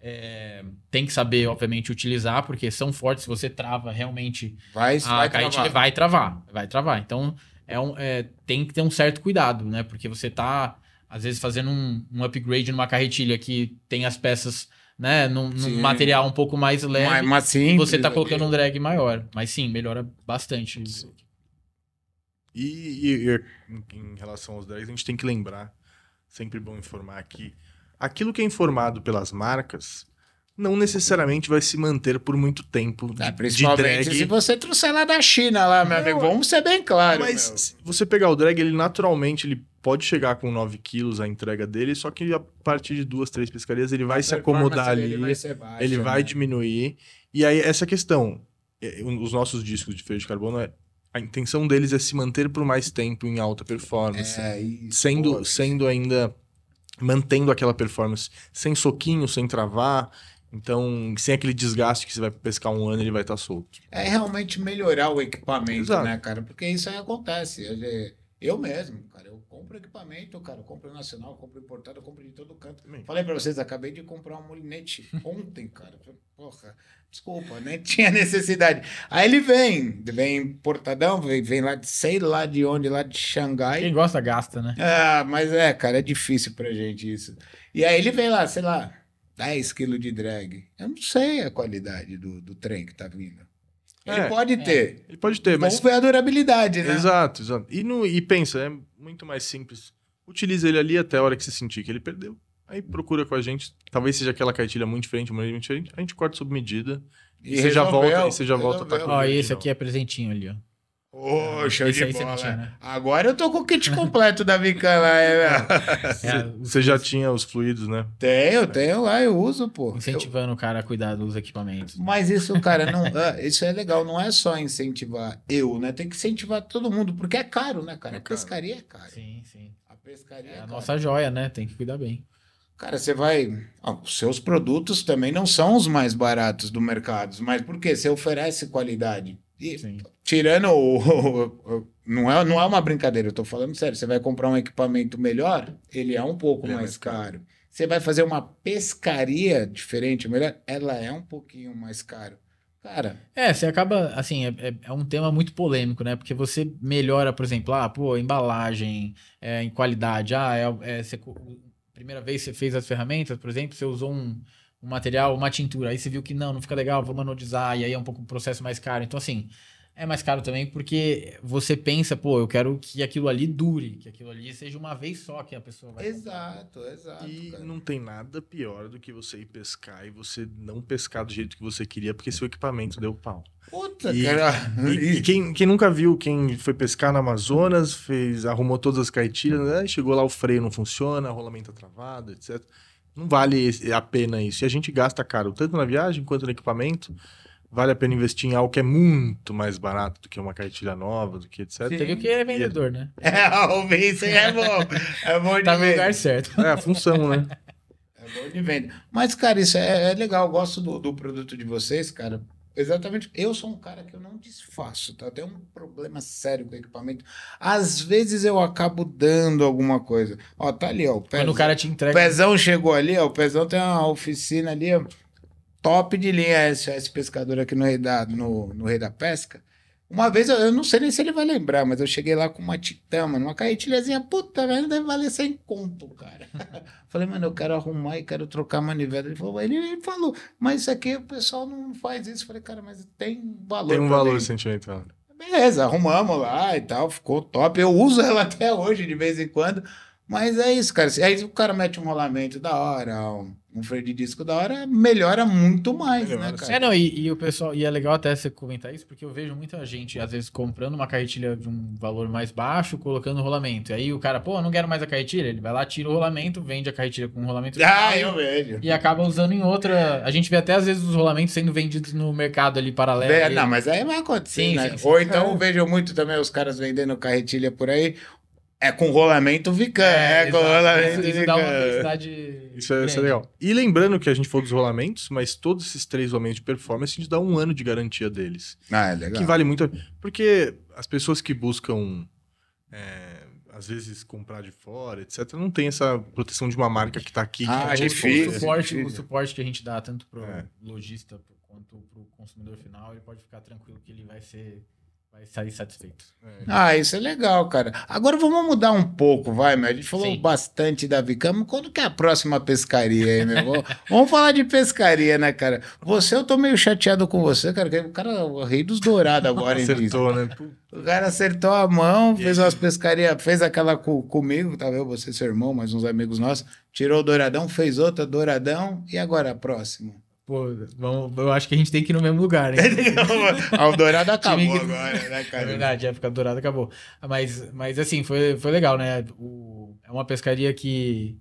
é, tem que saber, obviamente, utilizar, porque são fortes. Se você trava realmente Vai, a vai carretilha travar. vai travar, vai travar. Então, é um, é, tem que ter um certo cuidado, né? Porque você tá, às vezes, fazendo um, um upgrade numa carretilha que tem as peças né, num, num material um pouco mais leve, Mas, mas e sim. você tá colocando um drag maior. Mas sim, melhora bastante. E, e- e em, em relação aos drags, a gente tem que lembrar, sempre bom informar que aquilo que é informado pelas marcas não necessariamente vai se manter por muito tempo de, É, de principalmente drag. se você trouxer lá da China, lá, meu Não, amigo. Vamos ser bem claros. Mas meu. se você pegar o drag, ele naturalmente ele pode chegar com 9 quilos a entrega dele, só que a partir de duas, três pescarias ele vai A se acomodar ali, vai baixa, ele vai né? diminuir. E aí, essa questão, é, os nossos discos de freio de carbono, é- a intenção deles é se manter por mais tempo em alta performance, É, isso, sendo, pô, sendo ainda, mantendo aquela performance sem soquinho, sem travar. Então, sem aquele desgaste que você vai pescar um ano, ele vai estar solto. É realmente melhorar o equipamento, Exato. né, cara? Porque isso aí acontece. Eu- mesmo, cara, eu compro equipamento, cara, eu compro nacional, eu compro importado, eu compro de todo canto. Também. Falei pra vocês, acabei de comprar um molinete ontem, cara. Porra, desculpa, nem tinha necessidade. Aí ele vem, vem importadão, vem, vem lá de sei lá de onde, lá de Xangai. Quem gosta, gasta, né? Ah, mas é, cara, é difícil pra gente isso. E aí ele vem lá, sei lá, 10 quilos de drag. Eu não sei a qualidade do, do trem que tá vindo. Ele É, pode ter. Ele pode ter, mas Vamos ver a durabilidade, né? Exato, exato. E, no, e pensa, é muito mais simples. Utiliza ele ali até a hora que você sentir que ele perdeu. Aí procura com a gente. Talvez seja aquela cartilha muito diferente, uma muito diferente. A gente corta sob medida. E, você já resolveu, volta, e você já volta a tá resolveu. com Ó, esse aqui é presentinho ali, ó. Ô, show Esse de bola. tinha, né? Agora eu tô com o kit completo da Vican lá. é, É, Você já tinha os fluidos, né? Tenho, tenho lá, eu uso, pô. Eu- Incentivando o cara a cuidar dos equipamentos. Mas isso, cara, não, ah, isso é legal. Não é só incentivar eu, né? Tem que incentivar todo mundo, porque é caro, né, cara? É a caro. pescaria é caro. Sim, sim. A pescaria é, É a cara. nossa joia, né? Tem que cuidar bem. Cara, você vai. ó, os seus produtos também não são os mais baratos do mercado, mas por quê? Você oferece qualidade. E Sim. tirando o, Não é, não é uma brincadeira, eu tô falando sério. Você vai comprar um equipamento melhor, ele é um pouco é mais mais caro. caro. Você vai fazer uma pescaria diferente, melhor, ela é um pouquinho mais caro. Cara, É, você acaba, assim, é, é- é um tema muito polêmico, né? Porque você melhora, por exemplo, ah, pô, embalagem, é, em qualidade. Ah, é, é, você, primeira vez que você fez as ferramentas, por exemplo, você usou um, um material, uma tintura, aí você viu que não, não fica legal, vamos anodizar, e aí é um pouco um processo mais caro. Então, assim, é mais caro também porque você pensa, pô, eu quero que aquilo ali dure, que aquilo ali seja uma vez só que a pessoa vai. exato, exato. E cara. não tem nada pior do que você ir pescar e você não pescar do jeito que você queria porque seu equipamento deu pau. Puta, E- cara. E, e quem, quem nunca viu, quem foi pescar no Amazonas, fez, arrumou todas as cartilhas, né? chegou lá, o freio não funciona, o rolamento tá travado, etc. Não vale a pena isso. E a gente gasta caro, tanto na viagem quanto no equipamento. Vale a pena investir em algo que é muito mais barato do que uma cartilha nova, do que etc. Você viu que é vendedor, né? É, o Vincent é bom. É bom de Tá no ver. lugar certo. É a função, né? É bom de venda. Mas, cara, isso é, é legal. Eu gosto do, do produto de vocês, cara. Exatamente. Eu sou um cara que eu não desfaço, tá? Eu tenho um problema sério com o equipamento. Às vezes eu acabo dando alguma coisa. Ó, tá ali, ó. O Quando pezão, o cara te o entrega. pezão chegou ali, ó. O Pezão tem uma oficina ali, ó. Top de linha SOS Pescador aqui no Rei da, no, no Rei da Pesca. Uma vez, eu, eu não sei nem se ele vai lembrar, mas eu cheguei lá com uma titã, mano, uma carretilhazinha, puta, velho, deve valer 100 conto, cara. Falei, mano, eu quero arrumar e quero trocar a manivela. Ele falou, ele, ele falou, mas isso aqui o pessoal não faz isso. Falei, cara, mas tem valor. Tem um valor mim. sentimental. Beleza, arrumamos lá e tal, ficou top. Eu uso ela até hoje, de vez em quando. Mas é isso, cara. Aí o cara mete um rolamento da hora, um, um freio de disco da hora, melhora muito mais, Melhora, né, cara? É, não, e, e o pessoal, e é legal até você comentar isso, porque eu vejo muita gente, às vezes, comprando uma carretilha de um valor mais baixo, colocando rolamento. E aí o cara, pô, não quero mais a carretilha, ele vai lá, tira o rolamento, vende a carretilha com o rolamento. Ah, eu vejo. E acaba usando em outra. A gente vê até às vezes os rolamentos sendo vendidos no mercado ali paralelo. É, E- não, mas aí vai acontecer, Sim, né? sim, sim. Ou então É. eu vejo muito também os caras vendendo carretilha por aí. É com rolamento Vican, é, com exato. rolamento Isso, isso dá uma Vican. felicidade. Isso é, isso é legal. E lembrando que a gente falou dos rolamentos, mas todos esses três rolamentos de performance, a gente dá um ano de garantia deles. Ah, é legal. Que vale muito. a- Porque as pessoas que buscam, é, às vezes, comprar de fora, etc., não tem essa proteção de uma marca que tá aqui. que Ah, é O- difícil. o, suporte, difícil. o suporte que a gente dá tanto pro É. lojista quanto pro consumidor final, ele pode ficar tranquilo que ele vai ser vai sair satisfeito. Ah, isso é legal, cara. Agora vamos mudar um pouco, vai, meu. A gente falou Sim. bastante da Vicama. Quando que é a próxima pescaria aí, meu? Vamos- vamos falar de pescaria, né, cara? Você, eu tô meio chateado com você, cara. O cara é o rei dos dourados agora, hein? Acertou, né? O cara acertou a mão, fez umas pescarias, fez aquela co- comigo, tava eu, você, seu irmão, mais uns amigos nossos. Tirou o douradão, fez outra, douradão. E agora a próxima? Pô, vamos, eu acho que a gente tem que ir no mesmo lugar, hein? o dourado acabou agora, né, É cara? verdade, a época dourada acabou. Mas, mas assim, foi, foi legal, né? O- é uma pescaria que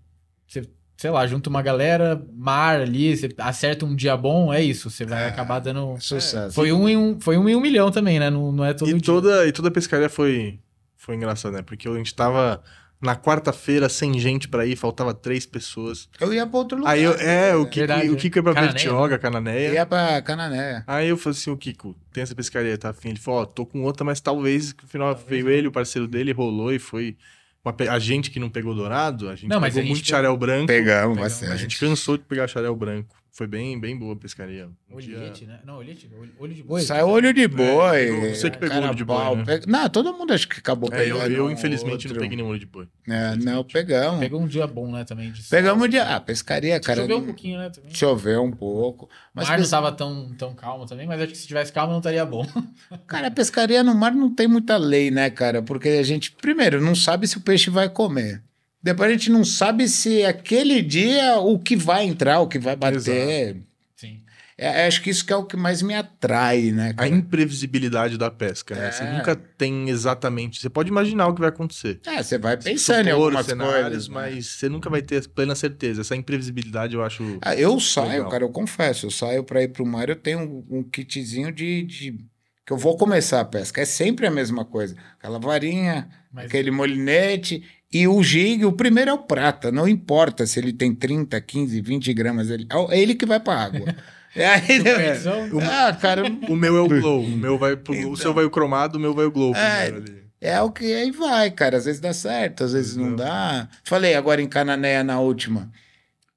você, sei lá, junta uma galera, mar ali, você acerta um dia bom, é isso. Você vai É, acabar dando. Sucesso. Foi um, em um, foi um em um milhão também, né? Não, não é todo E dia. toda, e toda a pescaria foi, foi engraçada, né? Porque a gente tava na quarta-feira sem gente pra ir, faltava três pessoas. Eu ia pra outro lugar. Aí eu, é, o Kiko, Verdade, o Kiko ia pra Cananéia, Bertioga, Eu Cananéia. ia pra Canané. Aí eu falei assim, o Kiko, tem essa pescaria, tá afim? Ele falou, ó, tô com outra, mas talvez, no final veio ele, o parceiro dele, rolou e foi... uma pe- a gente que não pegou dourado, a gente Não, mas pegou a gente muito pe- xarel branco. Pegamos Pegamos, bastante. A gente cansou de pegar xarel branco. Foi bem, bem boa a pescaria. Um dia- Olhete, né? Não, olhete, olho, de boi. Saiu olho de boi. É, você que pegou olho de boi, né? pega- Não, todo mundo acho que acabou É, eu, pegando. eu, um infelizmente, outro. não peguei nenhum olho de boi. É, não, pegamos. Pegou um dia bom, né? Também. De Pegamos de. Ah, pescaria, cara. Choveu um pouquinho, né? Também. Choveu um pouco. O Mas, mar não pes- tava tão, tão calmo também, mas acho que se tivesse calmo não estaria bom. cara, pescaria no mar não tem muita lei, né, cara? Porque a gente, primeiro, não sabe se o peixe vai comer. Depois a gente não sabe se aquele dia o que vai entrar, o que vai bater. Sim. É, acho que isso que é o que mais me atrai, né, A cara? imprevisibilidade da pesca, né? Você É. nunca tem exatamente... Você pode imaginar o que vai acontecer. É, você vai pensando em Supor algumas cenários, coisas. né? mas você nunca vai ter plena certeza. Essa imprevisibilidade eu acho... Ah, eu saio, Legal. cara, eu confesso, eu saio para ir pro mar, eu tenho um, um kitzinho de, de- que eu vou começar a pesca. É sempre a mesma coisa. Aquela varinha, Mas aquele molinete e o jig, o primeiro é o prata, não importa se ele tem 30, 15, 20 gramas, ele, é ele que vai para água. É aí, Supervisão? ah, cara, O meu é o glow. O meu vai pro... Então. O seu vai o cromado, o meu vai o glow É. é o que aí vai, cara. Às vezes dá certo, às vezes não Não. dá. Falei agora em Cananéia na última.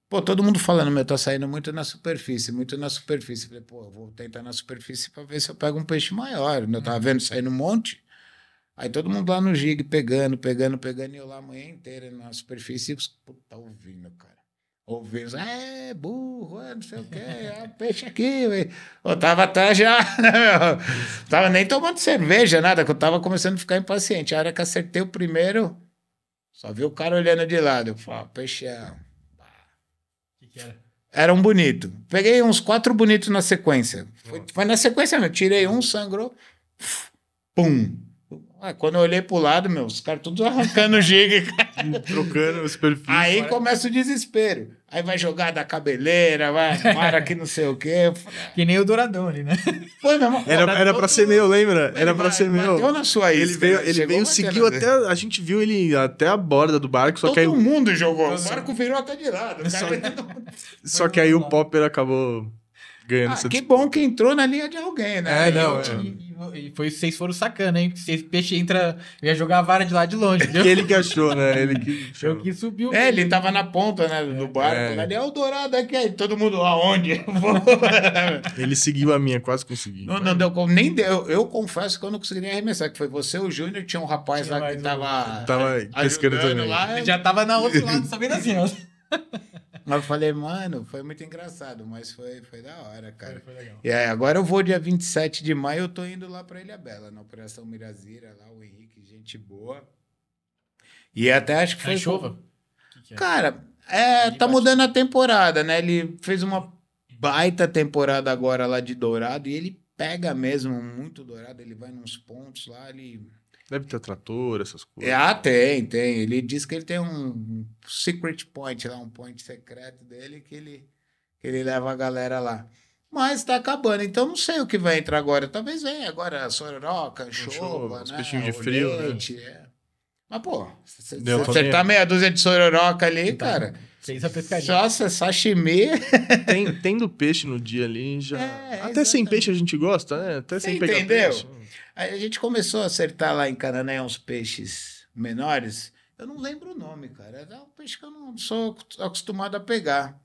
Pô, todo mundo falando, meu, tá saindo muito na superfície, muito na superfície. Falei, pô, eu vou tentar na superfície pra ver se eu pego um peixe maior. Eu tava vendo saindo um monte. Aí todo mundo lá no gig pegando, pegando, pegando, e eu lá a manhã inteira na superfície, e puta ouvindo, cara. Ouvindo, é, burro, é, não sei o quê, é peixe aqui. velho." Eu tava até já? Tava nem tomando cerveja, nada, que eu tava começando a ficar impaciente. A hora que acertei o primeiro, só vi o cara olhando de lado. Eu falei, ah, peixão. O que, que era? Era um bonito. Peguei uns quatro bonitos na sequência. Foi, foi na sequência, meu. Tirei um, sangrou. Pum. Ah, quando eu olhei pro lado, meu, os caras todos arrancando o gig. Trocando os perfis. Aí começa o desespero. Aí vai jogar da cabeleira, vai, para que não sei o quê. Que nem o Douradão ali, né? Foi mesmo. Era, era pra ser meu, lembra? Era pra ser meu. Bateu na sua isca. Ele veio, né? ele veio seguiu até. A gente viu ele até a borda do barco, só Todo que aí, o- mundo jogou. O barco virou até de lado. Só- cara- só que aí o Popper acabou ganhando Ah, essa que bom que entrou na linha de alguém, né? É, não, Eu- é. E, e- e foi vocês foram sacando, hein? Se esse peixe entra, ia jogar a vara de lá de longe, viu? Ele que achou, né? Ele que. Eu que subiu. É, ele tava na ponta né, do barco. É. Lá, ele é o dourado aqui. Aí todo mundo, aonde? Ele seguiu a minha, quase consegui. não, não deu como. Nem deu. Eu confesso que eu não consegui nem arremessar. Que foi você, o Júnior, tinha um rapaz lá que tava. Tava pescando também. lá. Já tava na outro lado, sabendo assim, ó. Mas eu falei, mano, foi muito engraçado, mas foi, foi da hora, cara. Foi legal. E aí, agora eu vou dia 27 de maio, eu tô indo lá pra Ilha Bela, na Operação Mirazira, lá o Henrique, gente boa. E até acho que foi. Foi chova? O que que é? Cara, é, tá embaixo. mudando a temporada, né? Ele fez uma baita temporada agora lá de Dourado e ele pega mesmo muito Dourado, ele vai nos pontos lá, ele... Deve ter trator, essas coisas. É, ah, tem, tem. Ele diz que ele tem um secret point lá, um point secreto dele que ele, que ele leva a galera lá. Mas tá acabando, então não sei o que vai entrar agora. Talvez venha agora sororoca, Anchova, né? peixinhos de frio, né? olete, é. Mas, pô, se você acertar ver. meia dúzia de sororoca ali, Tá. cara... Fez a pescaria. Nossa, sashimi. Tem, tendo peixe no dia ali, já. É, Até sem exatamente. peixe a gente gosta, né? Até Você sem pegar entendeu? peixe. Aí a gente começou a acertar lá em Canané uns peixes menores. Eu não lembro o nome, cara. Era um peixe que eu não sou acostumado a pegar.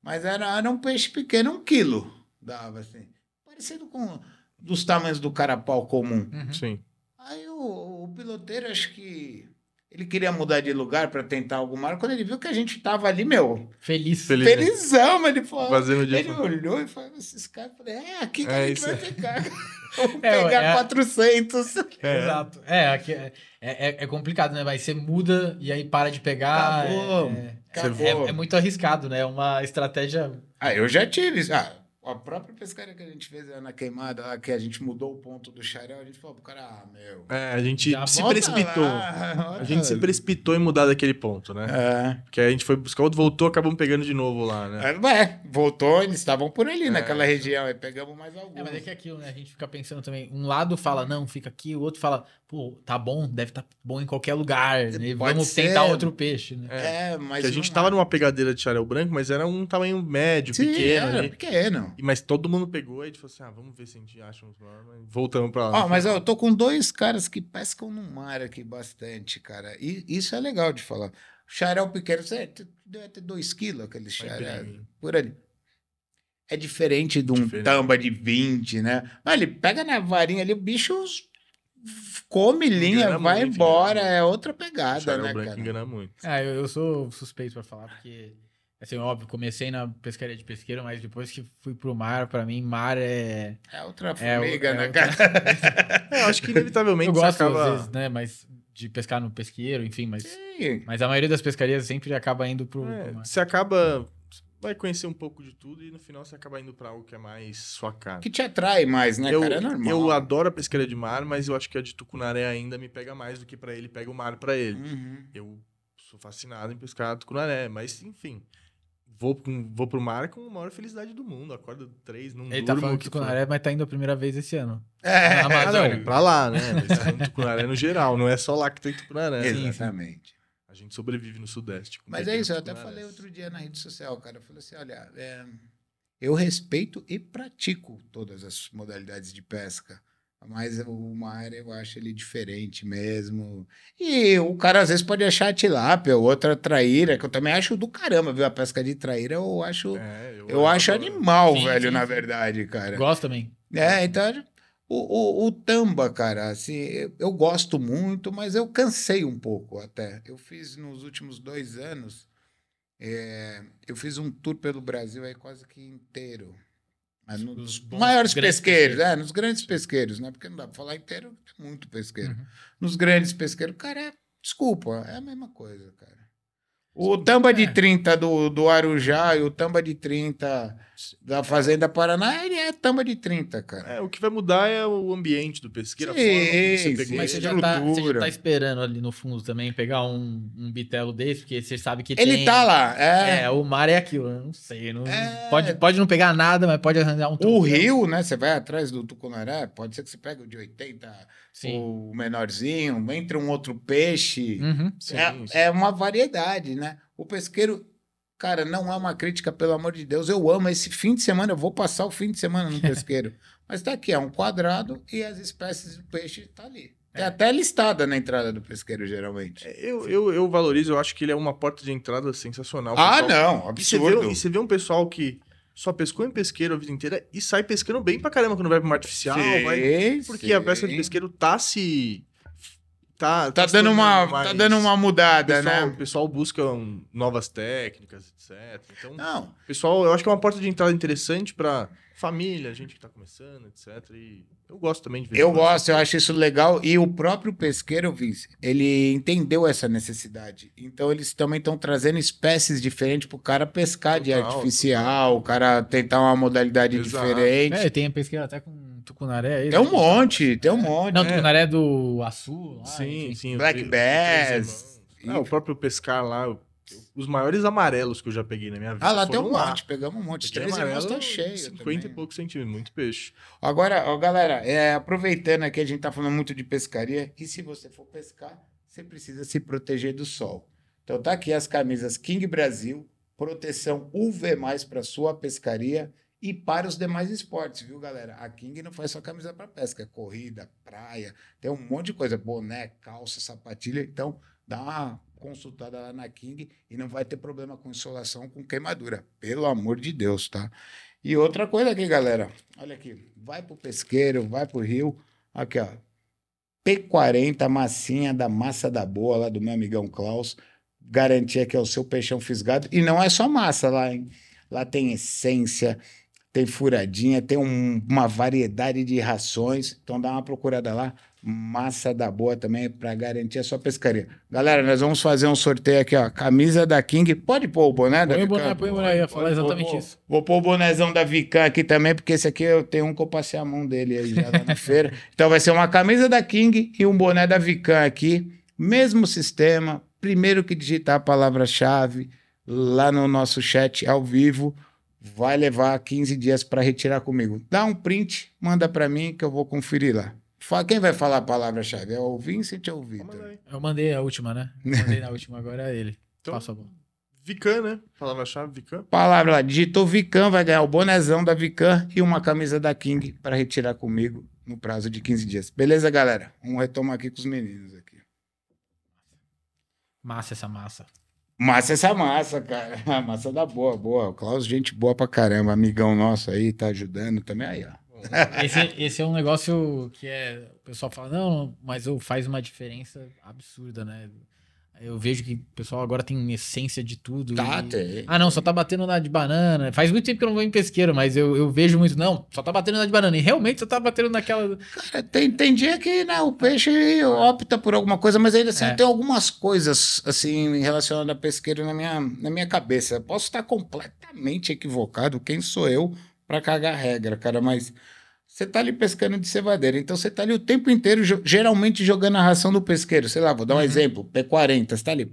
Mas era, era um peixe pequeno, um quilo dava assim. Parecido com. dos tamanhos do carapau comum. Uhum. Sim. Aí o, o piloteiro, acho que ele queria mudar de lugar para tentar alguma hora. Quando ele viu que a gente tava ali, meu, Feliz. Feliz. felizão, mas ele falou. Fazendo o dia. Ele olhou e falou: esses caras, é aqui que É a gente isso vai ficar. Vamos É, pegar é- 400. É. Exato. É, aqui é, é, é complicado, né? Mas você muda e aí para de pegar. Acabou. É, Acabou. é, é muito arriscado, né? É uma estratégia. Ah, eu já tive. Ah, a própria pescaria que a gente fez lá na queimada, lá, que a gente mudou o ponto do xarel, a gente falou pro cara, ah, meu. É, a gente se precipitou. lá. A gente se precipitou em mudar daquele ponto, né? É. Porque a gente foi buscar outro, voltou, acabamos pegando de novo lá, né? É, Ué, voltou, eles estavam por ali, É. naquela região, aí pegamos mais alguns. É, mas é que é aquilo, né? A gente fica pensando também. Um lado fala, não, fica aqui, o outro fala, pô, tá bom, deve estar bom em qualquer lugar. Né? Pode Vamos ser. tentar outro peixe, né? É, mas. Porque a gente não- tava numa pegadeira de xarel branco, mas era um tamanho médio, Sim, pequeno era ali. pequeno. Mas todo mundo pegou e falou assim: ah, vamos ver se a gente acha uns maiores. mas Voltamos pra lá. Ó, mas eu tô com dois caras que pescam no mar aqui bastante, cara. E isso é legal de falar. Xarel pequeno, você deve ter 2 quilos aquele xarel. Por ali. É diferente de um Diferente. tamba de 20, né? Mas ele pega na varinha ali, o bicho come linha, Engana vai muito, embora. engana É outra pegada, xarel né, branco cara? engana muito. Ah, eu, eu sou suspeito pra falar, porque, assim, óbvio, comecei na pescaria de pesqueiro, mas depois que fui pro mar, pra mim, mar é. É outra É, formiga, é né, outra- cara? É, eu acho que inevitavelmente Eu você gosto, acaba. às vezes, né? Mas de pescar no pesqueiro, enfim, mas. Sim. Mas a maioria das pescarias sempre acaba indo pro, É, pro mar. você acaba. Vai conhecer um pouco de tudo e no final você acaba indo pra algo que é mais sua cara. Que te atrai mais, né, eu, cara? É normal. eu adoro a pescaria de mar, mas eu acho que a de tucunaré ainda me pega mais do que pra ele pega o mar pra ele. Uhum. Eu sou fascinado em pescar tucunaré, mas enfim. Vou, com- vou pro mar com a maior felicidade do mundo. Acordo três, não Ele durmo. tá falando o que. Conaré, mas tá indo a primeira vez esse ano. É, Na Ah, Amazônia. não, pra lá, né? Mas é tucunaré no geral, não é só lá que tem tucunaré. né? exatamente. A gente sobrevive no Sudeste. com Mas é pequenos isso, eu até falei outro dia na rede social, cara. Eu falei assim: olha, é, eu respeito e pratico todas as modalidades de pesca. Mas o mar eu acho ele diferente mesmo. E o cara às vezes pode achar a tilápia, outra traíra, que eu também acho do caramba, viu? A pesca de traíra eu acho. É, eu, Eu acho animal, Sim, velho, sim, na sim. verdade, cara. Gosto também. É, então, o, o, o tamba, cara, assim, eu, eu gosto muito, mas eu cansei um pouco até. Eu fiz nos últimos dois anos, é, eu fiz um tour pelo Brasil aí quase que inteiro. Ah, Nos maiores pesqueiros, pesqueiros. é, nos grandes pesqueiros, né? Porque não dá pra falar inteiro, tem muito pesqueiro. Uhum. Nos grandes pesqueiros, cara, é, desculpa, é a mesma coisa, cara. O tamba de É. 30 do, do Arujá e o tamba de 30 da Fazenda Paraná, ele é tamba de 30, cara. É, o que vai mudar é o ambiente do pesqueiro, Sim, você sim. pegou Mas você já, tá, você já tá esperando ali no fundo também pegar um, um bitelo desse, porque você sabe que Ele tem... tá lá, é. É, o mar é aquilo, não sei. Não, É. pode, pode não pegar nada, mas pode arranjar um O troféu. rio, né? Você vai atrás do tucunaré, pode ser que você pegue o de 80, Sim. o menorzinho, entre um outro peixe. Uhum. Sim, é, sim. é uma variedade, né? O pesqueiro, cara, não é uma crítica, pelo amor de Deus. Eu amo esse fim de semana, eu vou passar o fim de semana no pesqueiro. Mas tá aqui, é um quadrado e as espécies do peixe tá ali. É até listada na entrada do pesqueiro, geralmente. Eu, eu, eu valorizo, eu acho que ele é uma porta de entrada sensacional. ah, não, E você, vê, absurdo. e você vê um pessoal que só pescou em pesqueiro a vida inteira e sai pescando bem pra caramba quando vai pro mar artificial. vai- Sim, porque a sim. pesca de pesqueiro tá se. Tá, Tá se dando uma, tá mais- dando uma O mudada, pessoal, o né? pessoal busca um, novas técnicas, etc. Então, Não, pessoal, eu acho que é uma porta de entrada interessante pra família, gente que tá começando, etc. E eu gosto também de ver. Eu gosto, eu acho isso legal. E o próprio pesqueiro, Vince, ele entendeu essa necessidade. Então, eles também estão trazendo espécies diferentes para o cara pescar de Total, artificial, o cara tentar uma modalidade Exato. diferente. É, tem a pesqueira até com tucunaré aí. tem um monte, tem um monte. Não, É. tucunaré do Açu. Lá, Sim, enfim. sim. Black Bass. É, o próprio pescar lá, os maiores amarelos que eu já peguei na minha vida. Ah, lá tem um lá. monte, pegamos um monte. Peguei Três irmãos amarelo, tá cheio. 50 e também. poucos centímetros, muito peixe. Agora, ó, galera, é, aproveitando aqui, a gente tá falando muito de pescaria, e se você for pescar, você precisa se proteger do sol. Então tá aqui as camisas King Brasil, proteção UV+, para sua pescaria e para os demais esportes, viu, galera? A King não faz só camisa para pesca, é corrida, praia, tem um monte de coisa, boné, calça, sapatilha, então dá uma consultada lá na King e não vai ter problema com insolação, com queimadura, pelo amor de Deus, tá? E outra coisa aqui, galera. Olha aqui. Vai pro pesqueiro, vai pro rio. Aqui, ó. P40, massinha da massa da boa, lá do meu amigão Klaus. Garantia que é o seu peixão fisgado. E não é só massa lá, hein? Lá tem essência, tem furadinha, tem um- uma variedade de rações. Então dá uma procurada lá. Massa da boa também para garantir a sua pescaria. Galera, nós vamos fazer um sorteio aqui, ó. Camisa da King. Pode pôr o boné da Põe o boné, põe o boné, eu ia falar exatamente vou, isso. Vou pôr o bonézão da Vican aqui também, porque esse aqui eu tenho um que eu passei a mão dele aí já lá na feira. Então vai ser uma camisa da King e um boné da Vican aqui. Mesmo sistema. Primeiro que digitar a palavra-chave lá no nosso chat ao vivo, vai levar 15 dias para retirar comigo. Dá um print, manda para mim que eu vou conferir lá. Quem vai falar a palavra-chave? É o Vincent ou o Vitor? Eu mandei a última, né? Eu mandei na última, agora é ele. Então- Passa a bola. Vican, né? Palavra-chave, Vican. Palavra lá, digitou Vican, vai ganhar o bonézão da Vican e uma camisa da King para retirar comigo no prazo de 15 dias. Beleza, galera? Vamos retomar aqui com os meninos aqui. Massa essa massa. Massa essa massa, cara. A massa da boa, boa. O Klaus, gente boa pra caramba. Amigão nosso aí, tá ajudando também. Aí, ó. Esse, esse é um negócio que é. O pessoal fala, não, mas eu faz uma diferença absurda, né? Eu vejo que o pessoal agora tem essência de tudo. Tá, e- tem. Ah, não, só tá batendo na de banana. Faz muito tempo que eu não vou em pesqueiro, mas eu, eu vejo muito. Não, só tá batendo na de banana. E realmente só tá batendo naquela. Cara, tem, tem dia que né, o peixe opta por alguma coisa, mas ainda assim É. tem algumas coisas assim relacionadas a pesqueiro na minha, na minha cabeça. Posso estar completamente equivocado, quem sou eu para cagar regra, cara, mas você tá ali pescando de cevadeira, então você tá ali o tempo inteiro, geralmente jogando a ração do pesqueiro. Sei lá, vou dar um exemplo, P40, você tá ali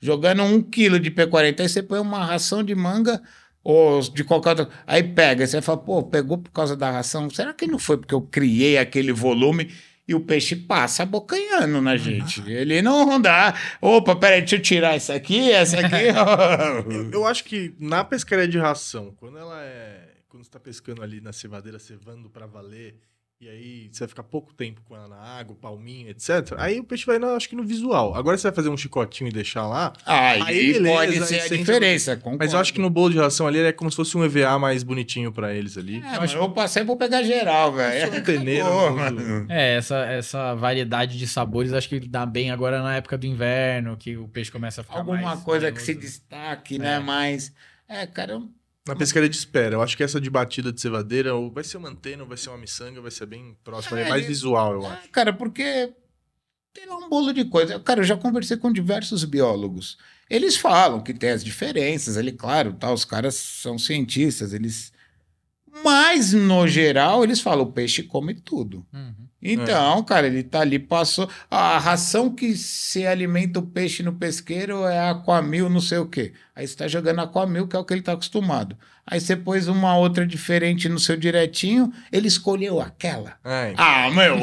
jogando um quilo de P40, aí você põe uma ração de manga ou de qualquer outra. Aí pega, você fala, pô, pegou por causa da ração. Será que não foi porque eu criei aquele volume e o peixe passa abocanhando na gente? Ele não dá. Opa, peraí, deixa eu tirar isso aqui, essa aqui. Eu, eu acho que na pescaria de ração, quando ela é. Quando você tá pescando ali na cevadeira, cevando pra valer, e aí você vai ficar pouco tempo com ela na água, palminho, etc. Aí o peixe vai, na- acho que no visual. Agora você vai fazer um chicotinho e deixar lá. Aí, Aí, beleza, pode ser a diferença. Mas eu concordo. acho que no bolo de ração ali é como se fosse um EVA mais bonitinho pra eles ali. É, mas eu passei por pegar geral, velho. Peneiro, mano. É, essa, essa variedade de sabores acho que dá bem agora na época do inverno, que o peixe começa a ficar Alguma mais coisa que se destaque, né? Mas. É, cara, eu- Na pescaria de espera, eu acho que essa de batida de cevadeira ou vai ser uma antena, ou vai ser uma miçanga, vai ser bem próxima. É, É mais ele- visual, eu acho. É, cara, porque tem lá um bolo de coisa. Cara, eu já conversei com diversos biólogos. Eles falam que tem as diferenças, ali, claro, tá, os caras são cientistas, eles. Mas, no geral, eles falam: o peixe come tudo. Uhum. Então, cara, ele tá ali, passou. A ração que se alimenta o peixe no pesqueiro é aquamil, não sei o quê. Aí você tá jogando aquamil, que é o que ele tá acostumado. Aí você pôs uma outra diferente no seu direitinho, ele escolheu aquela. É, Ah, meu.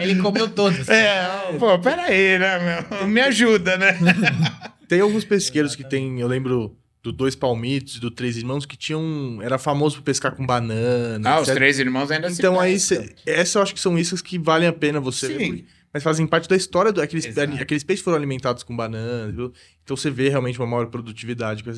Ele comeu todos. É, pô, peraí, né, meu? Me ajuda, né? Tem alguns pesqueiros que tem, eu lembro do Dois Palmitos e do Três Irmãos, que tinham. Era famoso por pescar com banana. Ah, os etc. três irmãos ainda se Então aí, pescam. cê, essa eu acho que são iscas que valem a pena você ver, Sim. porque- Mas fazem parte da história do. Aqueles, Exato. aqueles peixes foram alimentados com banana, viu? Então você vê realmente uma maior produtividade com.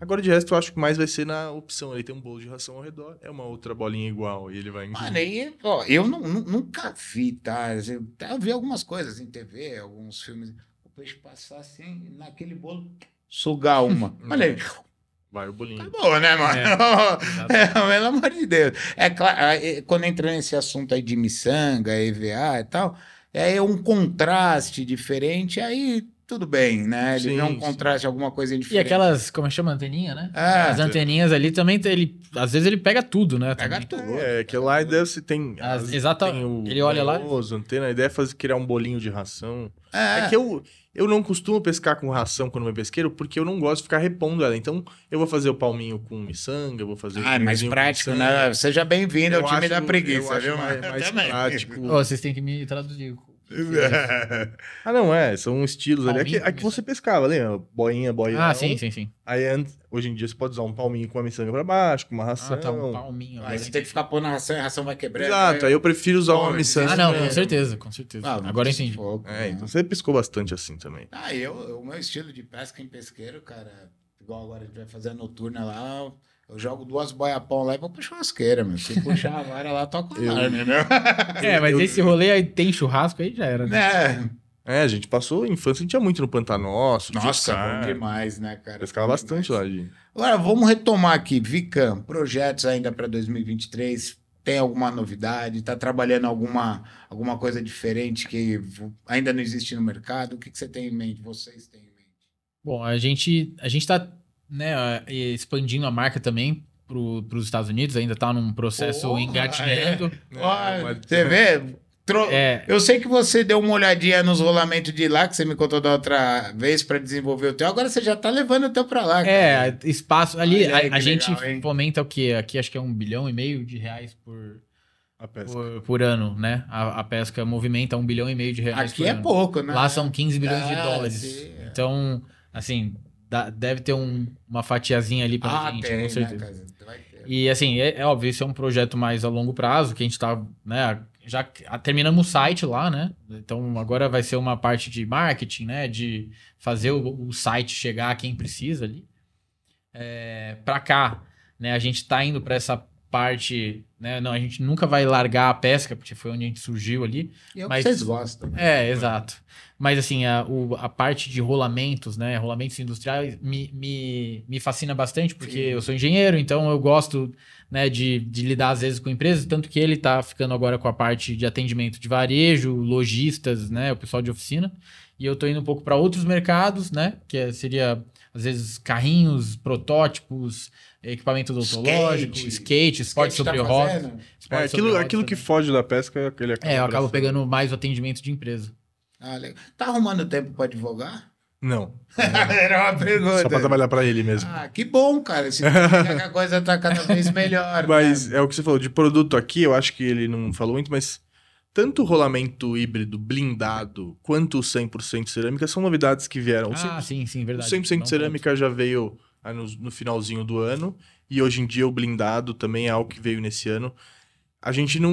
Agora, de resto, eu acho que mais vai ser na opção. Ele tem um bolo de ração ao redor, é uma outra bolinha igual, e ele vai Mano, aí, ó, eu não- nu- nunca vi, tá? Eu, eu vi algumas coisas em TV, alguns filmes. O peixe passar assim, naquele bolo, sugar uma. Olha aí, Vai o bolinho. acabou, né, mano? É, pelo amor de Deus. É claro, aí, quando entra nesse assunto aí de miçanga, EVA e tal, é um contraste diferente, aí tudo bem, né? Ele Sim, vê um sim. contraste, alguma coisa E diferente. aquelas, como é que chama? Anteninha, né? É, As anteninhas ali também, ele, às vezes ele pega tudo, né? Pega também. tudo. É, que lá deve se tem. As- as- exata- tem o ele olha lá- banhoso, antena, a ideia é fazer, criar um bolinho de ração. É, É que eu, eu não costumo pescar com ração quando eu pesqueiro, porque eu não gosto de ficar repondo ela. Então, eu vou fazer o palminho com miçanga, eu vou fazer o Ah, é mais prático, né? Seja bem-vindo ao Eu time acho- da preguiça, eu acho viu? mais, mais prático. Ô, vocês têm que me traduzir. ah, não, é. São estilos ali. Aqui, Palminho aqui você pescava, lembra? Boinha, boinha. Ah, sim, sim, sim. Aí, hoje em dia, você pode usar um palminho com a miçanga pra baixo, com uma ração. Ah, tá um palminho. Aí você tem que ficar pondo a ração e a ração vai quebrando. Exato, aí eu prefiro usar uma miçanga. Ah, não, né? com certeza, com certeza. Ah, Agora entendi. fogo, É, né? então você pescou bastante assim também. Ah, eu, o meu estilo de pesca em pesqueiro, cara, igual agora a gente vai fazer a noturna lá, Eu jogo duas boiapão lá e vou pra churrasqueira, meu. Se puxar a vara lá, toca Eu- a carne, né? É, mas esse rolê aí tem churrasco aí já era, né? É. É, a gente passou a infância, a gente ia muito no Pantanosso. Nossa, bom demais, né, cara? Pescava bastante demais. lá, de... Agora, vamos retomar aqui. Vicam, projetos ainda para 2023. Tem alguma novidade? Está trabalhando alguma, alguma coisa diferente que ainda não existe no mercado? O que, que você tem em mente? Vocês têm em mente? Bom, a gente, a gente tá né, expandindo a marca também para os Estados Unidos, ainda tá num processo Porra, engatinhando. Ó, mas- Você vê? Tro- É, Eu sei que você deu uma olhadinha nos rolamentos de lá, que você me contou da outra vez para desenvolver o teu. Agora você já tá levando o teu para lá. cara. é, espaço. Ali, a, gente legal, hein? fomenta o quê? Aqui acho que é um bilhão e meio de reais por, A pesca. por, por ano, né? A, a pesca movimenta um bilhão e meio de reais Aqui por é ano. pouco, né? Lá são 15 bilhões de Ah, dólares. sim. Então, assim, dá- deve ter um- uma fatiazinha ali pra Ah, gente, tem, com né, certeza. ter. E assim, é, é óbvio, isso é um projeto mais a longo prazo, que a gente tá, né, já terminamos o site lá, né? Então agora vai ser uma parte de marketing, né? De fazer o, o site chegar a quem precisa ali. É, para cá, né? A gente tá indo para essa parte, né? Não, a gente nunca vai largar a pesca, porque foi onde a gente surgiu ali. E é mas- vocês gostam. né? É, exato. Mas assim, a, o- a parte de rolamentos, né? Rolamentos industriais me, me, me fascina bastante, porque Sim. eu sou engenheiro, então eu gosto né, de, de lidar às vezes com empresas, tanto que ele está ficando agora com a parte de atendimento de varejo, lojistas, né? O pessoal de oficina. E eu estou indo um pouco para outros mercados, né? Que é- seria, às vezes, carrinhos, protótipos, equipamento odontológico, Skate. skate, esporte Skate tá sobre rodas. fazendo? É, aquilo, aquilo que foge da pesca, ele acaba É, eu acabo pegando mais o atendimento de empresa. Ah, legal. Tá arrumando tempo para advogar? Não. Era uma pergunta. Só pra trabalhar pra ele mesmo. Ah, que bom, cara. Que a coisa tá cada vez melhor. Mas né? é o que você falou, de produto aqui, eu acho que ele não falou muito, mas tanto o rolamento híbrido blindado quanto o 100% cerâmica são novidades que vieram. O Ah, 100%, sim, sim, o verdade. 100% Não cerâmica já veio ah, no, no finalzinho do ano e hoje em dia o blindado também é algo que veio nesse ano. A gente não,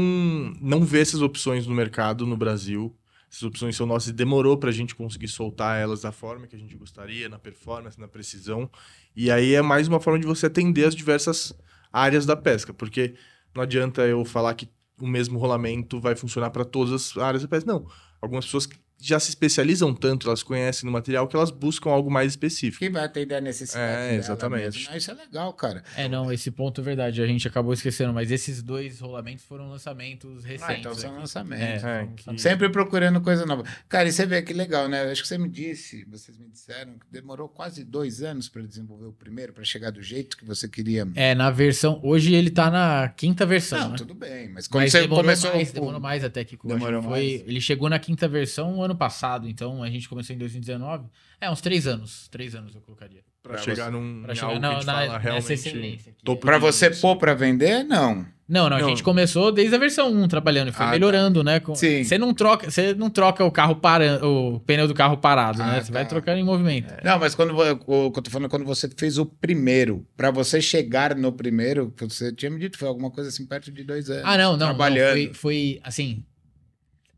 não vê essas opções no mercado no Brasil. Essas opções são nossas e demorou para a gente conseguir soltar elas da forma que a gente gostaria, na performance, na precisão. E aí é mais uma forma de você atender as diversas áreas da pesca, porque não adianta eu falar que o mesmo rolamento vai funcionar para todas as áreas da pesca. Não. Algumas pessoas já se especializam tanto, elas conhecem no material que elas buscam algo mais específico. Quem vai atender a necessidade É, dela exatamente. mesmo. Ah, isso é legal, cara. É, não, esse ponto é verdade. A gente acabou esquecendo, mas esses dois rolamentos foram lançamentos recentes. Ah, então são aqui. lançamentos. É, É, que-. Sempre procurando coisa nova. Cara, e você vê que legal, né? Acho que você me disse, vocês me disseram que demorou quase dois anos para desenvolver o primeiro, para chegar do jeito que você queria. É, na versão. Hoje ele tá na quinta versão. Não, né? tudo bem, mas quando Mas você demorou começou. mais, demorou mais até que Demorou foi, mais. Ele chegou na quinta versão o ano passado, então a gente começou em 2019. É, uns três anos. Três anos eu colocaria. Para Pra chegar você- num Pra em chegar algo na- que a gente na- fala nessa realmente excelência aqui. topo Pra de você pôr pra vender, não. Não, não, a Não. gente começou desde a versão 1 trabalhando e foi Ah, melhorando, né? Com- Sim. Você não troca, você não troca o carro parando, o pneu do carro parado, Ah, né? Você vai tá. trocando em movimento. Não, mas quando eu tô falando é quando você fez o primeiro, pra você chegar no primeiro, que você tinha me dito, foi alguma coisa assim perto de dois anos. Ah, não, não. não, Trabalhando. foi, foi, assim.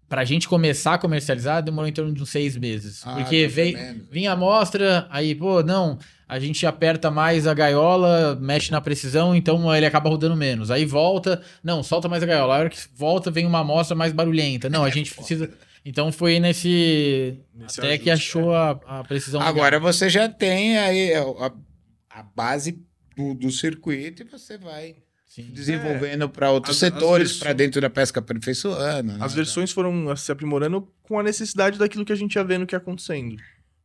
Pra gente começar a comercializar, demorou em torno de uns seis meses. Ah, porque tá veio, vinha a amostra, aí, pô, não, a gente aperta mais a gaiola, mexe na precisão, então ele acaba rodando menos. Aí volta, não, solta mais a gaiola. A hora que volta, vem uma amostra mais barulhenta. Não, a gente precisa. Então foi nesse. Nesse até que ajuste, achou a, a precisão. legal. Agora você já tem aí a, a base do, do circuito e você vai Sim. desenvolvendo para outros As- as setores, para dentro da pesca aperfeiçoando. né? As versões foram se aprimorando com a necessidade daquilo que a gente ia vendo que ia acontecendo.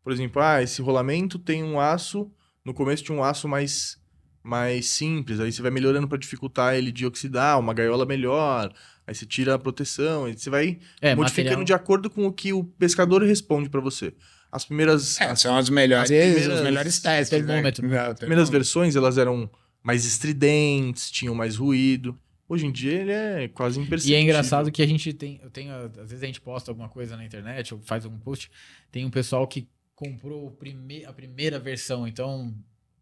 Por exemplo, ah, esse rolamento tem um aço, no começo tinha um aço mais, mais simples, aí você vai melhorando para dificultar ele de oxidar, uma gaiola melhor, aí você tira a proteção, aí você vai É, modificando material. de acordo com o que o pescador responde para você. As primeiras, É, as são as melhores, as primeiras- os melhores testes. né? termômetro. Não, primeiras termômetro. versões, elas eram mais estridentes, tinham mais ruído. Hoje em dia ele é quase E imperceptível. é engraçado que a gente tem, eu tenho, às vezes a gente posta alguma coisa na internet ou faz algum post, tem um pessoal que comprou o prime a primeira versão, então,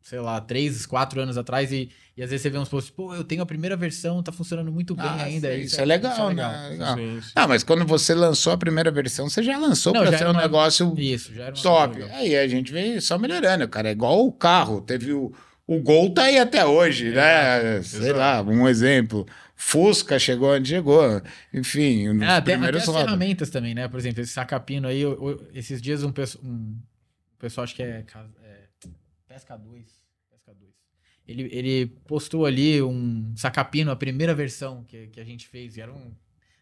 sei lá, três, quatro anos atrás e, e às vezes você vê uns posts, pô, eu tenho a primeira versão, tá funcionando muito bem Ah, ainda. sim, isso é legal, né? Legal. Sim, sim. Não, mas quando você lançou a primeira versão, você já lançou para ser um negócio Isso, já era top. legal. Aí a gente vem só melhorando, cara. É igual o carro. Teve o, O Gol tá aí até hoje, né? Sei lá, um exemplo. Fusca chegou onde chegou. Enfim, nos Ah, tem, até primeiros as ferramentas também, né? Por exemplo, esse sacapino aí, eu- eu- esses dias um, pesso- um pessoal, acho que é, é Pesca 2. Pesca 2. Ele, ele postou ali um sacapino, a primeira versão que, que a gente fez. E era um,